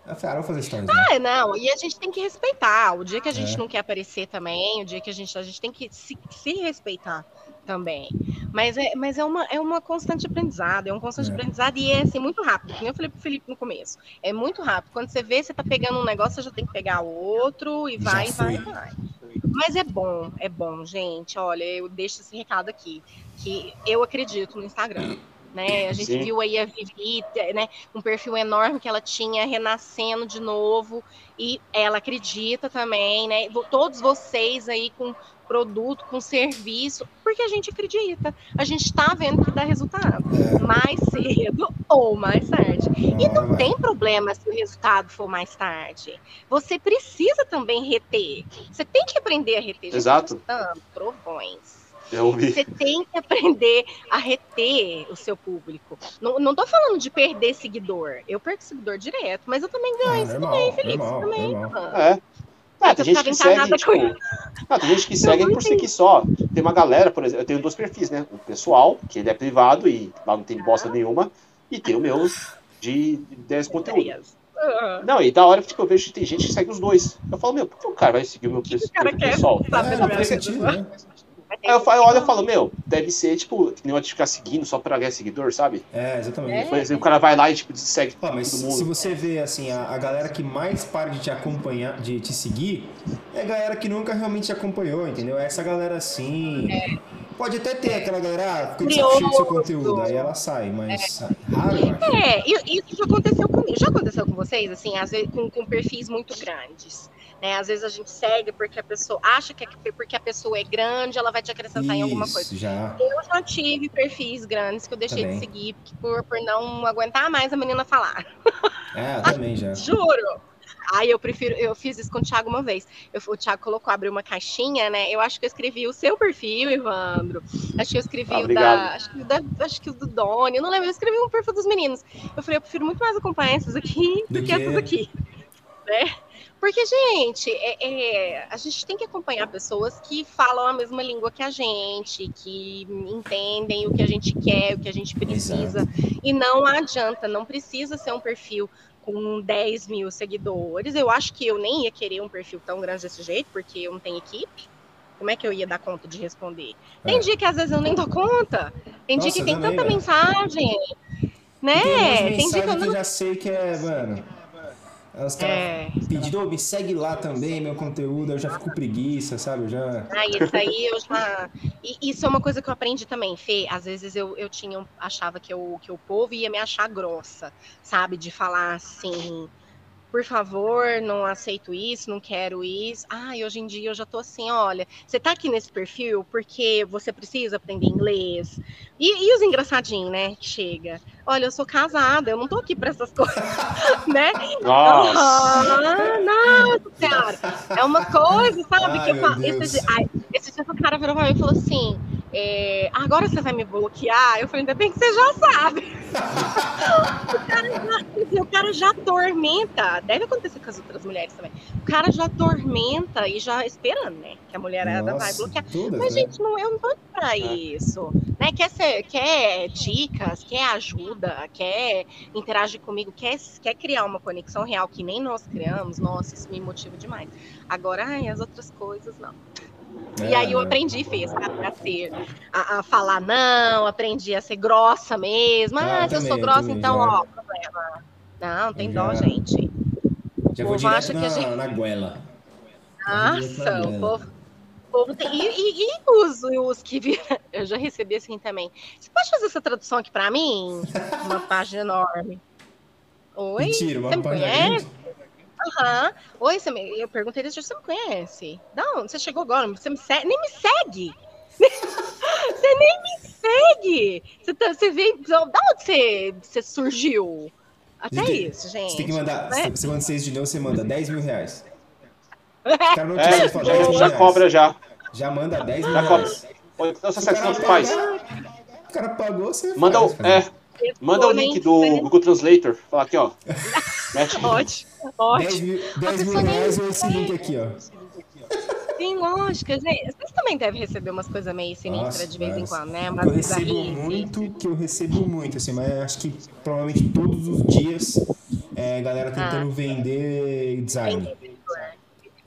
Eu falei, ah, vou fazer stories, né? É, não, e a gente tem que respeitar. O dia que a gente É. não quer aparecer também, o dia que a gente, a gente tem que se, se respeitar também. Mas, é, mas é, uma, é uma constante aprendizado, é um constante É. aprendizado e é assim, muito rápido. Como eu falei pro Felipe no começo. É muito rápido. Quando você vê, você tá pegando um negócio, você já tem que pegar outro e Já vai, vai, foi. vai. Mas é bom, é bom, gente. Olha, eu deixo esse recado aqui, que eu acredito no Instagram. Né? A gente Sim. viu aí a Vivi, né, um perfil enorme que ela tinha renascendo de novo e ela acredita também, né? Todos vocês aí com produto, com serviço, porque a gente acredita. A gente está vendo que dá resultado, mais cedo ou mais tarde. E hora não tem problema se o resultado for mais tarde. Você precisa também reter. Você tem que aprender a reter. Gente, Exato. Trovões. Você tem que aprender a reter o seu público. Não, não tô falando de perder seguidor. Eu perco seguidor direto, mas eu também ganho. Ah, Você normal, também, Felipe. normal, você também. mano. É. Ah, Eu tem gente que segue, tipo... Ah, tem gente que segue por seguir só. Tem uma galera, por exemplo, eu tenho dois perfis, né? O pessoal, que ele é privado e lá não tem bosta nenhuma, e tem o meu de 10 conteúdo. Ah, Não, e da hora que tipo, eu vejo que tem gente que segue os dois. Eu falo, meu, por que o cara vai seguir o meu O perfil cara quer pessoal? saber É, da não minha eu, eu olho e falo, meu, deve ser, tipo, que nem de ficar seguindo só pra ganhar seguidor, sabe? É, exatamente. Por exemplo, o cara vai lá e, tipo, segue Ó, mas todo mundo. se você vê, assim, a, a galera que mais para de te acompanhar, de te seguir, é a galera que nunca realmente te acompanhou, entendeu? É Essa galera assim. Pode até ter aquela galera, ah, saco cheio do seu conteúdo, aí ela sai, mas raro, eu acho. É, e isso já aconteceu comigo. Já aconteceu com vocês, assim, às vezes com, com perfis muito grandes. Né? Às vezes a gente segue porque a pessoa acha que é porque a pessoa é grande, ela vai te acrescentar em alguma coisa. Isso, já. Eu já tive perfis grandes que eu deixei Também. de seguir por, por não aguentar mais a menina falar. É, também já. Juro. Aí eu prefiro, eu fiz isso com o Thiago uma vez. Eu, o Thiago colocou, abriu uma caixinha, né? Eu acho que eu escrevi o seu perfil, Evandro. Acho que eu escrevi Ah, o da. Acho que, o da, acho que o do Doni. Eu não lembro, eu escrevi um perfil dos meninos. Eu falei, eu prefiro muito mais acompanhar esses aqui do, Do que que- essas aqui. Né? Porque, gente, é, é, a gente tem que acompanhar pessoas que falam a mesma língua que a gente, que entendem o que a gente quer, o que a gente precisa. E não adianta, não precisa ser um perfil com 10 mil seguidores. Eu acho que eu nem ia querer um perfil tão grande desse jeito, porque eu não tenho equipe. Como é que eu ia dar conta de responder? Tem É. dia que às vezes eu nem dou conta. Tem dia Nossa, que tem tanta mensagem. Né? Tem Tem dia que eu que eu não. já sei que é, mano. Os caras É. pedindo, "Ô, me segue lá também, meu conteúdo, eu já fico preguiça, sabe? Eu já. Ah, isso aí eu já. E isso é uma coisa que eu aprendi também, Fê. Às vezes eu, eu tinha, achava que, eu, que o povo ia me achar grossa, sabe? De falar assim, por favor, não aceito isso, não quero isso. Ah, e hoje em dia eu já tô assim, olha, você tá aqui nesse perfil porque você precisa aprender inglês. E, e os engraçadinhos, né? que Chega. Olha, eu sou casada, eu não tô aqui pra essas coisas, né? Nossa! Ah, nossa senhora. É uma coisa, sabe? Ai, que eu falo, esse, dia, ai, esse dia o cara virou pra mim e falou assim: é, agora você vai me bloquear? Eu falei, ainda bem que você já sabe. já, o cara já atormenta. Deve acontecer com as outras mulheres também. O cara já atormenta e já esperando, né? Que a mulherada vai Nossa, bloquear. todas, Mas, né? gente, não, eu não tô pra isso. Né? Quer, ser, quer dicas, quer ajuda, quer interagir comigo, quer, quer criar uma conexão real que nem nós criamos, nossa, isso me motiva demais. Agora, ai, as outras coisas não. E aí eu É, aprendi, fez, a ser, a, a falar não, aprendi a ser grossa mesmo. Ah, Ah, se eu sou grossa, então, ó, problema. Não, tem dó, gente. O povo acha direto que a na, gente- na goela. Nossa, o povo, o povo tem. E, e- e os, os que viram. Eu já recebi assim também. Você pode fazer essa tradução aqui pra mim? Uma página enorme. Oi? Mentira, uma você me página conhece? Aham. Oi, você me... eu perguntei isso, você me conhece? Não, você chegou agora, você me segue. Nem me segue! você nem me segue! Você, tá, você veio. Da onde você, você surgiu? Até Você tem- isso, gente. Você tem que mandar. né? Você manda seis de novo, você manda 10 mil reais. O cara não É, 10 mil já, cobra já. Já manda 10 mil Já cobra. reais. Ou então você Se o cara tanto faz. O cara pagou, você Manda o, faz, cara. é, manda o link do Google Translator. Fala aqui, ó. Mete. Ótimo, 10 ótimo. mil, 10 mil pessoa nem reais é esse link aqui, ó. Sim, lógico, gente. Vocês também devem receber umas coisas meio sinistras Nossa, de vez em mas quando, né? que Umas eu recebo bizarrices. muito, que eu recebo muito, assim, mas acho que provavelmente todos os dias é galera tentando vender design.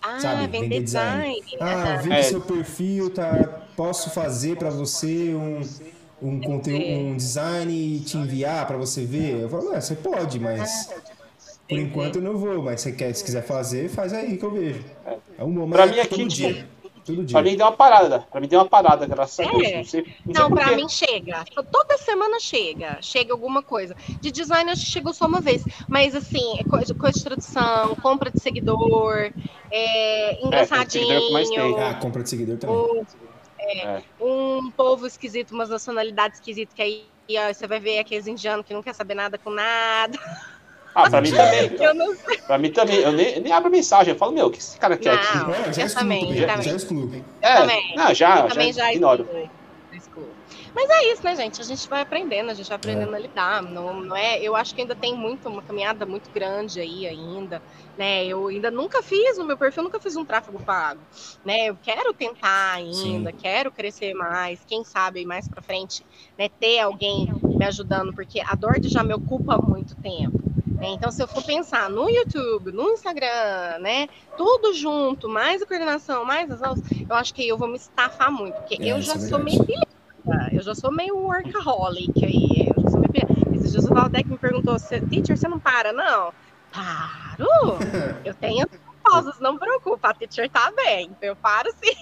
Ah, Sabe, vender, vender design. design. Ah, eu vi É. seu perfil, tá? Posso fazer pra você um, um conteúdo, um design e te enviar pra você ver? Eu falo, ah, você pode, mas por Entendi. enquanto eu não vou. Mas você quer, se quiser fazer, faz aí que eu vejo. É um Pra momento mim aqui, todo tipo, dia. Todo dia. Pra mim deu uma parada. Pra mim deu uma parada, graças a É. Deus. Não sei, não sei Não, pra mim chega. Toda semana chega. Chega alguma coisa. De design acho que chegou só uma vez. Mas assim, é coisa, coisa de tradução, compra de seguidor, é, engraçadinho. seguidor é o que mais tem. Ah, compra de seguidor também. um, é, um povo esquisito, umas nacionalidades esquisitas que aí ó, você vai ver aqueles indianos que não quer saber nada com nada. Ah, pra mim também. Eu não sei. Pra mim também. Eu nem, eu nem abro mensagem. Eu falo, meu, o que esse cara quer aqui? Não, É, eu já eu também, também, também. já excluo. É, também. não, já, Eu também já já ignoro. excluo. Mas é isso, né, gente? A gente vai aprendendo, a gente vai aprendendo a lidar. Não, não é, eu acho que ainda tem muito, uma caminhada muito grande aí ainda, né? Eu ainda nunca fiz no meu perfil, nunca fiz um tráfego pago, né? Eu quero tentar ainda, Sim. quero crescer mais, quem sabe mais para frente, né, ter alguém me ajudando, porque a Dord já me ocupa há muito tempo. Né? Então, se eu for pensar no YouTube, no Instagram, né? Tudo junto, mais a coordenação, mais as aulas, eu acho que eu vou me estafar muito, porque É, eu já é sou meio pilhada, eu já sou meio workaholic aí. Eu já sou meio pilhada. Esses dias o Valdec me perguntou, "Você- teacher, você não para, não? Paro! Eu tenho pausas, não preocupa, a teacher tá bem, eu paro sim.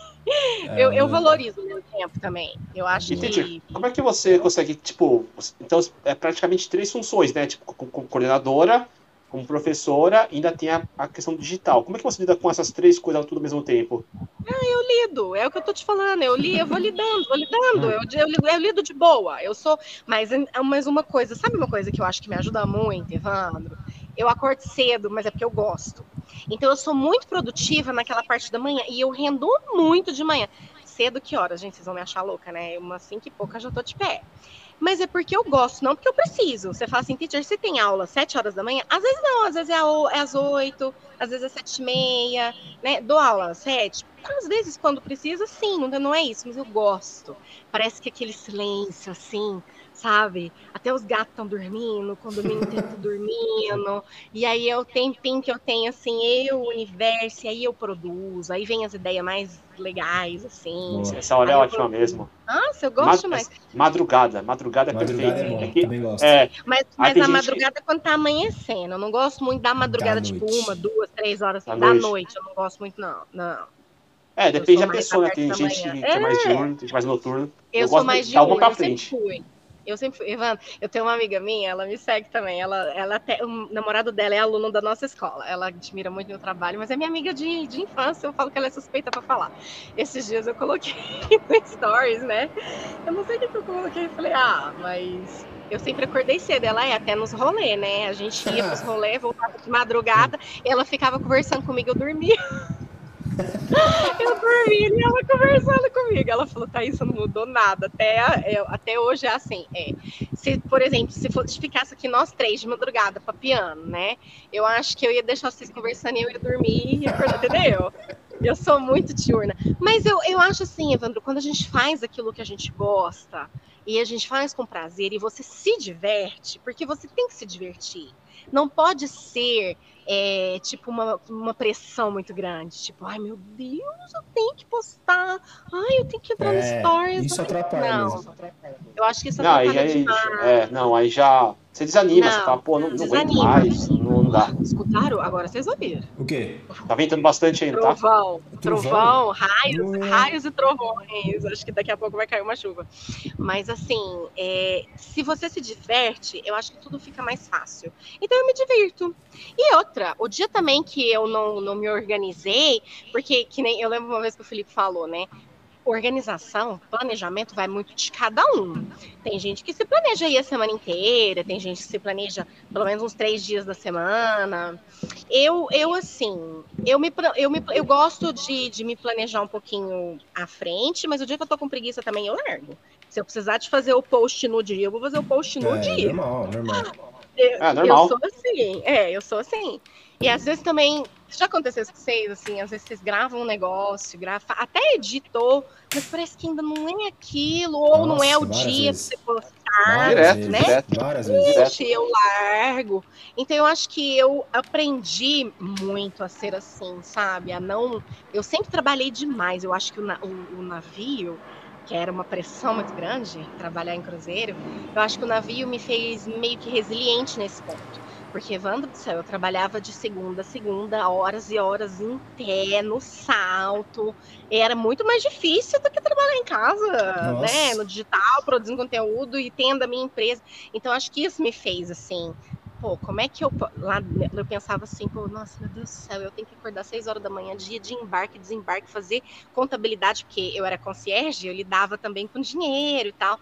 Eu, eu É, valorizo o meu tempo também. Eu acho E, teacher, que. como é que você consegue, tipo, então é praticamente três funções, né? Tipo, como coordenadora, como professora, ainda tem a, a questão digital. Como é que você lida com essas três coisas tudo ao mesmo tempo? lido, é o que eu tô te falando. Eu li, eu vou lidando, vou lidando. Eu, eu, lido- eu lido de boa. Eu sou. Mas, mas uma coisa, sabe uma coisa que eu acho que me ajuda muito, Evandro? Eu acordo cedo, mas é porque eu gosto. Então eu sou muito produtiva naquela parte da manhã e eu rendo muito de manhã. Cedo que horas, gente? Vocês vão me achar louca, né? Umas cinco e pouca já tô de pé. Mas é porque eu gosto, não porque eu preciso. Você fala assim, teacher, você tem aula às 7 horas da manhã? Às vezes não, às vezes é, é às 8, às vezes é sete e meia, né? Dou aula às 7. Às vezes, quando precisa, sim, não, não é isso, mas eu gosto. Parece que aquele silêncio, assim, sabe? Até os gatos estão dormindo, o condomínio inteiro dormindo. E aí é o tempinho que eu tenho, assim, eu, o universo, e aí eu produzo. Aí vem as ideias mais legais, assim. Essa hora é ótima vou- mesmo. Nossa, eu gosto mais. Madrugada, madrugada é Madrugada perfeito. é bom, que- também gosto. é, Mas, mas a gente madrugada quando tá amanhecendo. Eu não gosto muito da madrugada, Da tipo, noite. uma, duas, três horas Da assim, da noite. noite. Eu não gosto muito, não. Não. é, depende da pessoa, né? da Tem da gente que, é mais É. diurno, tem gente mais noturno. Eu, Eu sou gosto mais uma, pra eu sempre frente. fui. Eu sempre fui. Evandro, eu tenho uma amiga minha, ela me segue também. Ela, ela até, o namorado dela é aluno da nossa escola. Ela admira muito meu trabalho, mas é minha amiga de, de infância. Eu falo que ela é suspeita pra falar. Esses dias eu coloquei no Stories, né? Eu não sei o que eu coloquei. Eu falei, ah, mas eu sempre acordei cedo. Ela é até nos rolês, né? A gente ia pros rolês, voltava de madrugada. ela ficava conversando comigo, eu dormia. Eu dormia e ela conversando comigo. Ela falou, Thaís, não mudou nada. Até, eu- até hoje é assim. É. Se, por exemplo, se fosse ficasse aqui nós três de madrugada pra piano, né? Eu acho que eu ia deixar vocês conversando e eu ia dormir e acordar, entendeu? Eu sou muito diurna. Mas eu, eu acho assim, Evandro, quando a gente faz aquilo que a gente gosta e a gente faz com prazer e você se diverte, porque você tem que se divertir. Não pode ser é, tipo uma, uma pressão muito grande. Tipo, ai meu Deus, eu tenho que postar. Ai, eu tenho que entrar no É, stories. isso atrapalha Não, mesmo. eu acho que isso Não, atrapalha aí, demais. é, não, aí já. Você desanima, Não, você fala, pô, não, não aguento desanima. mais, não, não dá. Escutaram? Agora vocês ouviram. O quê? Tá ventando bastante ainda, tá? Trovão, Trovão? raios, Hum. raios e trovões. Acho que daqui a pouco vai cair uma chuva. Mas assim, é, se você se diverte, eu acho que tudo fica mais fácil. Então eu me divirto. E outra, o dia também que eu não, não me organizei, porque que nem eu lembro uma vez que o Felipe falou, né? Organização, planejamento vai muito de cada um. Tem gente que se planeja aí a semana inteira, tem gente que se planeja pelo menos uns três dias da semana. Eu, eu assim, eu me, eu me eu gosto de, de me planejar um pouquinho à frente, mas o dia que eu tô com preguiça também eu largo. Se eu precisar de fazer o post no dia, eu vou fazer o post no É, dia. normal, normal. Eu, É, normal. eu sou assim, é, eu sou assim. E às vezes também, já aconteceu isso com vocês, assim, às vezes vocês gravam um negócio, grava, até editou, mas parece que ainda não é aquilo, ou não é o Nossa, dia vezes. pra você postar, direto, vezes, né? direto. Várias vezes. Direto. Gente, eu largo. Então eu acho que eu aprendi muito a ser assim, sabe? A não. Eu sempre trabalhei demais. Eu acho que o, o- o navio, que era uma pressão muito grande, trabalhar em cruzeiro, eu acho que o navio me fez meio que resiliente nesse ponto. Porque, Evandro do céu, eu trabalhava de segunda a segunda, horas e horas em pé, no salto. Era muito mais difícil do que trabalhar em casa, Nossa. né? No digital, produzindo conteúdo e tendo a minha empresa. Então, acho que isso me fez, assim, pô, como é que eu. Lá eu pensava assim, pô, nossa, meu Deus do céu, eu tenho que acordar às 6 horas da manhã, dia de embarque, desembarque, fazer contabilidade, porque eu era concierge, eu lidava também com dinheiro e tal.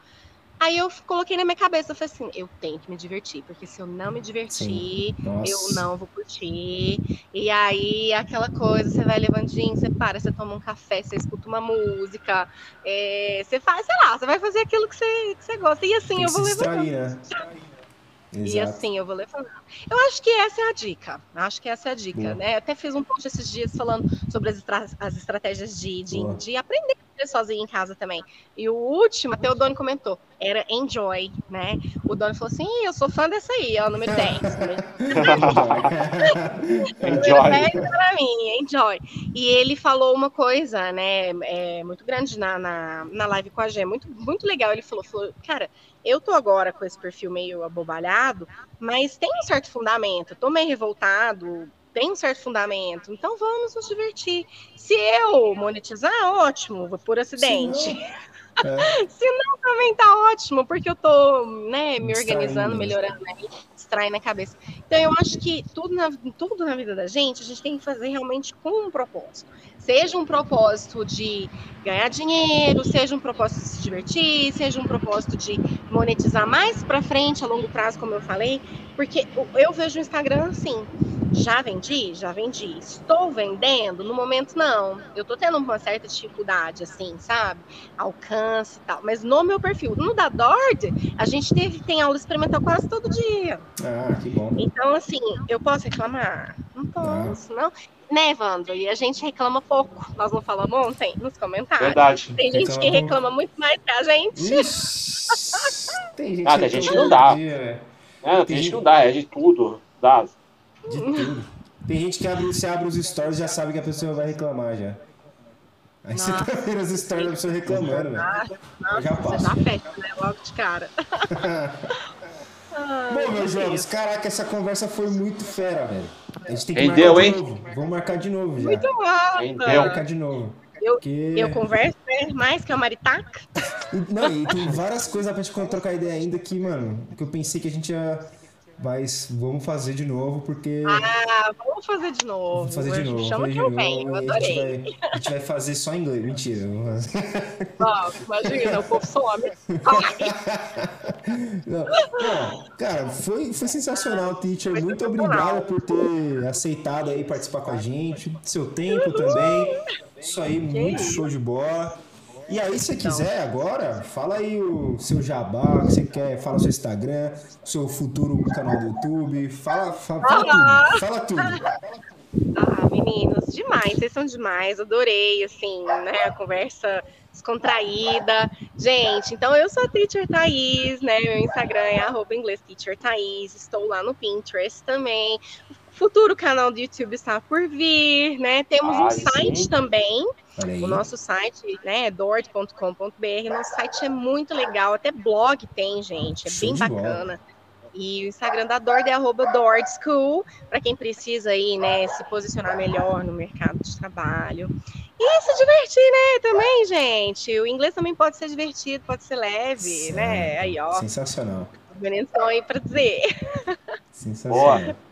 Aí eu coloquei na minha cabeça, eu falei assim, eu tenho que me divertir, porque se eu não me divertir, eu não vou curtir. E aí, aquela coisa, você vai levandinho, você para, você toma um café, você escuta uma música, é, você faz, sei lá, você vai fazer aquilo que você, que você gosta. E assim eu vou distrair, né? E assim eu vou levando. Eu acho que essa é a dica. Acho que essa é a dica, Boa. né? Eu até fiz um post esses dias falando sobre as, estra- as estratégias de, de, de aprender sozinha em casa também. E o último, até o Doni comentou, era Enjoy, né? O Doni falou assim: eu sou fã dessa aí, ó, número 10. número 10 para mim, Enjoy. E ele falou uma coisa, né, é, muito grande na, na, na live com a Gê, muito, muito legal. Ele falou, falou, cara, eu tô agora com esse perfil meio abobalhado, mas tem um certo fundamento. Eu tô meio revoltado, tem um certo fundamento. Então vamos nos divertir. Se eu monetizar, ótimo, por acidente. É. Se não, também tá ótimo, porque eu tô, né, me organizando, melhorando aí, distraindo a cabeça. Então, eu acho que tudo na, tudo na vida da gente, a gente tem que fazer realmente com um propósito. Seja um propósito de ganhar dinheiro, seja um propósito de se divertir, seja um propósito de monetizar mais para frente, a longo prazo, como eu falei, porque eu vejo o Instagram assim, já vendi? Já vendi. Estou vendendo? No momento, não. Eu tô tendo uma certa dificuldade, assim, sabe? Alcance e tal. Mas no meu perfil, no da Dord, a gente teve, tem aula experimental quase todo dia. Ah, que bom. Então, assim, eu posso reclamar? Não posso, não. não. Né, Evandro? E a gente reclama pouco. Nós não falamos ontem nos comentários. Verdade. Tem gente reclama que reclama muito mais que a gente. tem gente ah, tem gente que não dá. Dia, é, tem, tem gente que não dá, é de tudo. Dá. De tudo. Tem gente que abre, você abre os stories e já sabe que a pessoa vai reclamar já. Aí Nossa. você tá vendo as stories da pessoa reclamando, velho. Já passa. Você já fecha, né? Logo de cara. Bom, meus jovens, caraca, essa conversa foi muito fera, velho. A gente tem que Rendeu, marcar hein? de novo. Vamos marcar de novo já. Muito. Rendeu. Vamos marcar de novo. Eu, Porque... eu converso né, mais que a Maritaca. Não, e tem várias coisas pra gente trocar ideia ainda que, mano, que eu pensei que a gente ia mas vamos fazer de novo, porque. Ah, vamos fazer de novo. Vamos fazer de novo. Chama que eu venho, adorei. A gente, vai, a gente vai fazer só em inglês. Mentira. Não, imagina, o povo some. Não, não, cara, foi, foi sensacional, teacher. Foi Muito obrigado por ter aceitado aí participar com a gente. Seu tempo também. Isso aí, muito show de bola. E aí, se você então. quiser agora, fala aí o seu jabá, que você quer, fala o seu Instagram, seu futuro canal do YouTube, fala, fala, fala tudo, fala tudo. Ah, meninos, demais, vocês são demais, adorei, assim, né, a conversa descontraída. Gente, então eu sou a Teacher Thaís, né, meu Instagram é arroba inglês Teacher Thaís, estou lá no Pinterest também. Futuro canal do YouTube está por vir, né, temos um site sim. também, o nosso site né, é dort.com.br. Nosso site é muito legal, até blog tem, gente, é Show bem bacana. Bola. E o Instagram da Dord é arroba DordSchool, para quem precisa aí, né, se posicionar melhor no mercado de trabalho. E se divertir, né, também, gente. O inglês também pode ser divertido, pode ser leve, Sim. né? Aí, ó. Sensacional. Os meninos estão aí para dizer. Sensacional. Boa.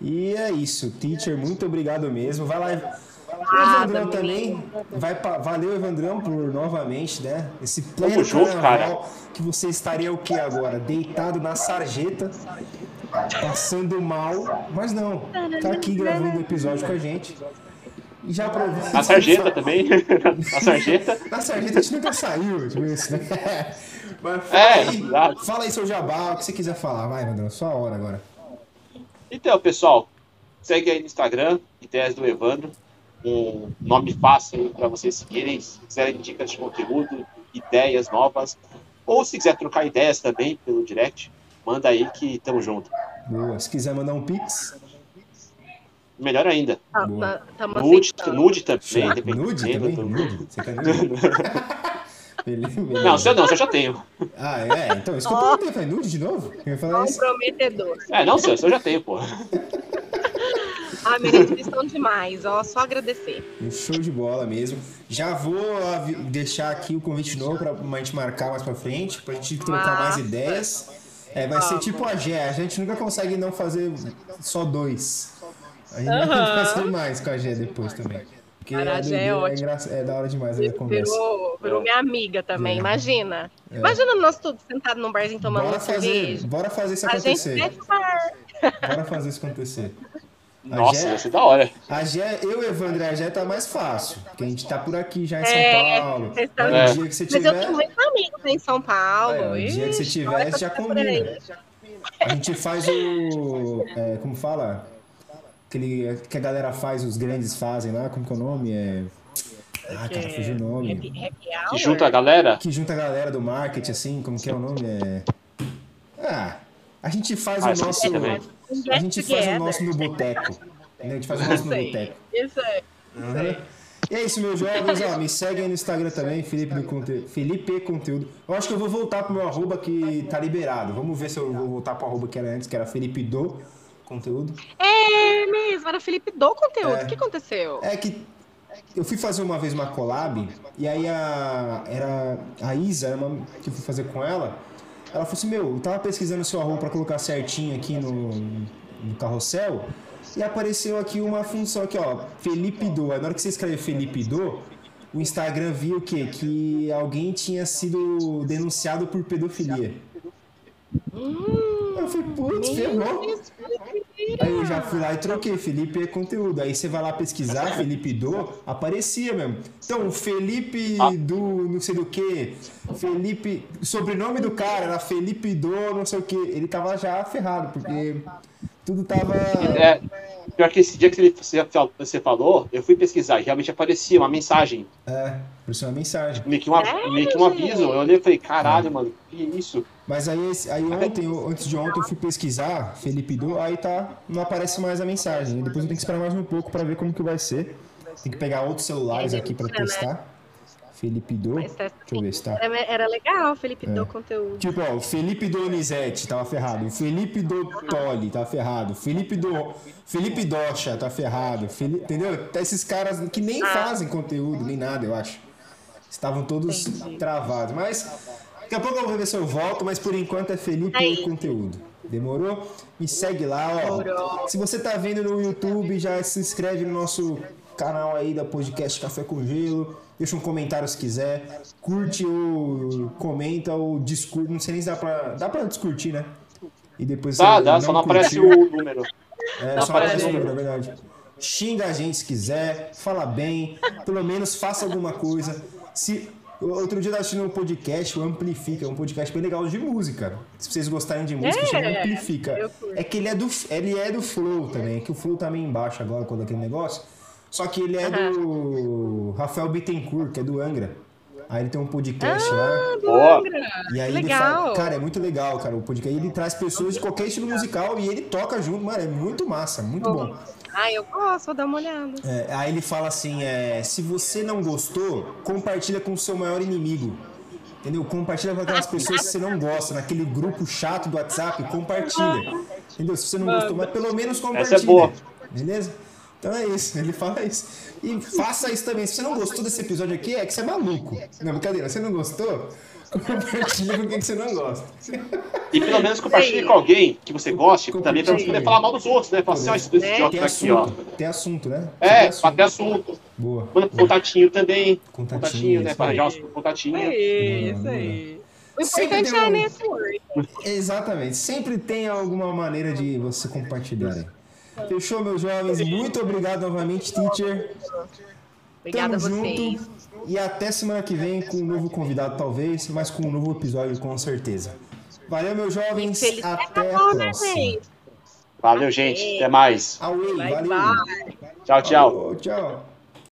E é isso, teacher, muito obrigado mesmo. Vai lá o Evandrão também. Vai pra, valeu, Evandrão, por novamente, né? Esse pleno junto, carnaval que você estaria o que agora? Deitado na sarjeta, passando mal. Mas não, tá aqui gravando o episódio com a gente. E já aproveita. A sarjeta também? A sarjeta? A sarjeta a gente nunca saiu, tipo isso, né? Mas fala, é, aí, fala aí seu jabá, o que você quiser falar. Vai, Evandrão, sua hora agora. Então, pessoal, segue aí no Instagram, Ideias do Evandro um nome fácil para vocês seguirem, se quiserem dicas de conteúdo, ideias novas, ou se quiser trocar ideias também pelo direct, manda aí que tamo junto. Boa. Se quiser mandar um pix, melhor ainda. Ah, tá, nude, nude também, Nude também? Do... Nude? Você quer nude? Beleza, beleza. Não, seu não, seu já tenho. Ah, é? Então, isso que eu perguntei, nude de novo? Comprometedor. É, não, seu, seu já tenho, pô. Ah, meninos, estão demais. Ó, só agradecer. Um show de bola mesmo. Já vou deixar aqui o convite novo para a gente marcar mais para frente, para a gente trocar mais ideias. É, vai ser tipo a Gé, a gente nunca consegue não fazer só dois. A gente uhum. vai fazer mais com a Gé depois também. Porque Cara, a Gé é, é, engra... é da hora demais a conversa. Virou, virou minha amiga também, é. imagina. É. Imagina nós todos sentados num barzinho tomando bora fazer, cerveja. Bora fazer isso acontecer. A gente Bora fazer isso acontecer. Nossa, vai ser da hora. A Gé, eu, Evandro, a Gé tá mais fácil. Porque a gente tá por aqui já em São é, Paulo. Tá... É. dia que você tiver... Mas eu tenho muitos amigos em São Paulo. É, o dia que você tiver, já combina. A gente faz o. É, como fala? Aquele que a galera faz, os grandes fazem lá, como que é o nome? É. Ah, cara, fugiu o nome. Que junta a galera. Que junta a galera do marketing, assim, como que é o nome? É... Ah, a gente faz Ah, o nosso. também. A gente faz o nosso no boteco. A gente faz o nosso no Isso aí. boteco. Isso aí. Uhum. E é isso, meus jovens. Ó, me segue aí no Instagram também, Felipe, do Conte... Felipe Conteúdo. Eu acho que eu vou voltar pro meu arroba que tá liberado. Vamos ver se eu vou voltar pro arroba que era antes, que era Felipe do Conteúdo. É mesmo, era Felipe do conteúdo. É. O que aconteceu? É que eu fui fazer uma vez uma collab e aí a era a Isa, era uma, que eu fui fazer com ela, ela falou assim: "Meu, eu tava pesquisando seu arroba pra colocar certinho aqui no, no carrossel e apareceu aqui uma função aqui, ó, Felipe Do. Aí na hora que você escreve Felipe Do, o Instagram viu o quê? Que alguém tinha sido denunciado por pedofilia. Eu falei, putz, ferrou. Aí eu já fui lá e troquei, Felipe é conteúdo. Aí você vai lá pesquisar, Felipe Do, aparecia mesmo. Então, o Felipe Ah. do não sei do que, Felipe. O sobrenome do cara era Felipe Do, não sei o que. Ele tava já ferrado, porque tudo tava. É, pior que esse dia que ele- você, falou, eu fui pesquisar e realmente aparecia uma mensagem, É, é uma mensagem. meio que, uma, Sério, meio que um aviso. Eu olhei e falei, caralho, mano, que isso? Mas aí, aí ontem, eu- antes de ontem, eu fui pesquisar Felipe Do, aí tá. Não aparece mais a mensagem. E depois eu tenho que esperar mais um pouco pra ver como que vai ser. Tem que pegar outros celulares aqui pra testar. Felipe Do. Mas Deixa tá- eu ver se tá. Era, legal, Felipe É. do conteúdo. Tipo, ó, o Felipe Donizete tava ferrado. O Felipe do Tolli tá ferrado. Felipe do. Felipe Docha tá ferrado. Entendeu? Tá Esses caras que nem fazem conteúdo, nem nada, eu acho. Estavam todos Entendi. travados. Mas daqui a pouco eu vou ver se eu volto, mas por enquanto é Felipe Aí. Conteúdo. Demorou? Me segue lá, ó. Se você tá vendo no YouTube, já se inscreve no nosso canal aí da podcast Café com Gelo. Deixa um comentário se quiser. Curte ou comenta ou discute. Não sei nem se dá pra. Dá pra discutir, né? E depois Dá, você dá, só não aparece curtiu. o número. É, Não só aparece aparece o número, é verdade. Xinga a gente se quiser, fala bem, pelo menos faça alguma coisa. Se Outro dia eu tava assistindo um podcast, o Amplifica, um podcast bem legal de música. Se vocês gostarem de música, É, chama Amplifica. É que ele é do ele é do Flow também, é que o Flow tá meio embaixo agora com aquele negócio. Só que ele é do Rafael Bittencourt, que é do Angra. Aí ele tem um podcast lá. Ó, E aí Que ele legal. fala, cara, é muito legal, cara, o podcast. Ele traz pessoas de qualquer estilo musical e ele toca junto, mano, é muito massa, muito bom. Ah, eu gosto, vou dar uma olhada. É, aí ele fala assim, é, se você não gostou, compartilha com o seu maior inimigo. Entendeu? Compartilha com aquelas pessoas que você não gosta, naquele grupo chato do WhatsApp, compartilha. Entendeu? Se você não gostou, mas pelo menos compartilha. Essa é boa. Beleza? Então é isso, ele fala isso. E faça isso também. Se você não gostou desse episódio aqui, é que você é maluco. Não, brincadeira, você não gostou? Compartilha com quem que você não gosta. E pelo menos compartilhe com alguém que você goste, também pra você poder falar mal dos outros, né? Falar assim, ó, esse Né? idiota Tem aqui, ó. assunto, tem assunto, né? É, ter assunto. Boa. Manda pro contatinho também. Contatinho, Contatinho, né? aí. arranjar os contatinhos. É isso aí. O Sempre importante tem é um- network. Exatamente. Sempre tem alguma maneira de você compartilhar. Fechou, meus jovens? Muito obrigado novamente, teacher. Obrigada a Tamo vocês. junto. E até semana que vem com um novo convidado, talvez, mas com um novo episódio, com certeza. Valeu, meus jovens. Feliz Até a Natal, né, próxima. gente? Valeu, gente. Até mais. Away, valeu. Tchau, tchau. Tchau.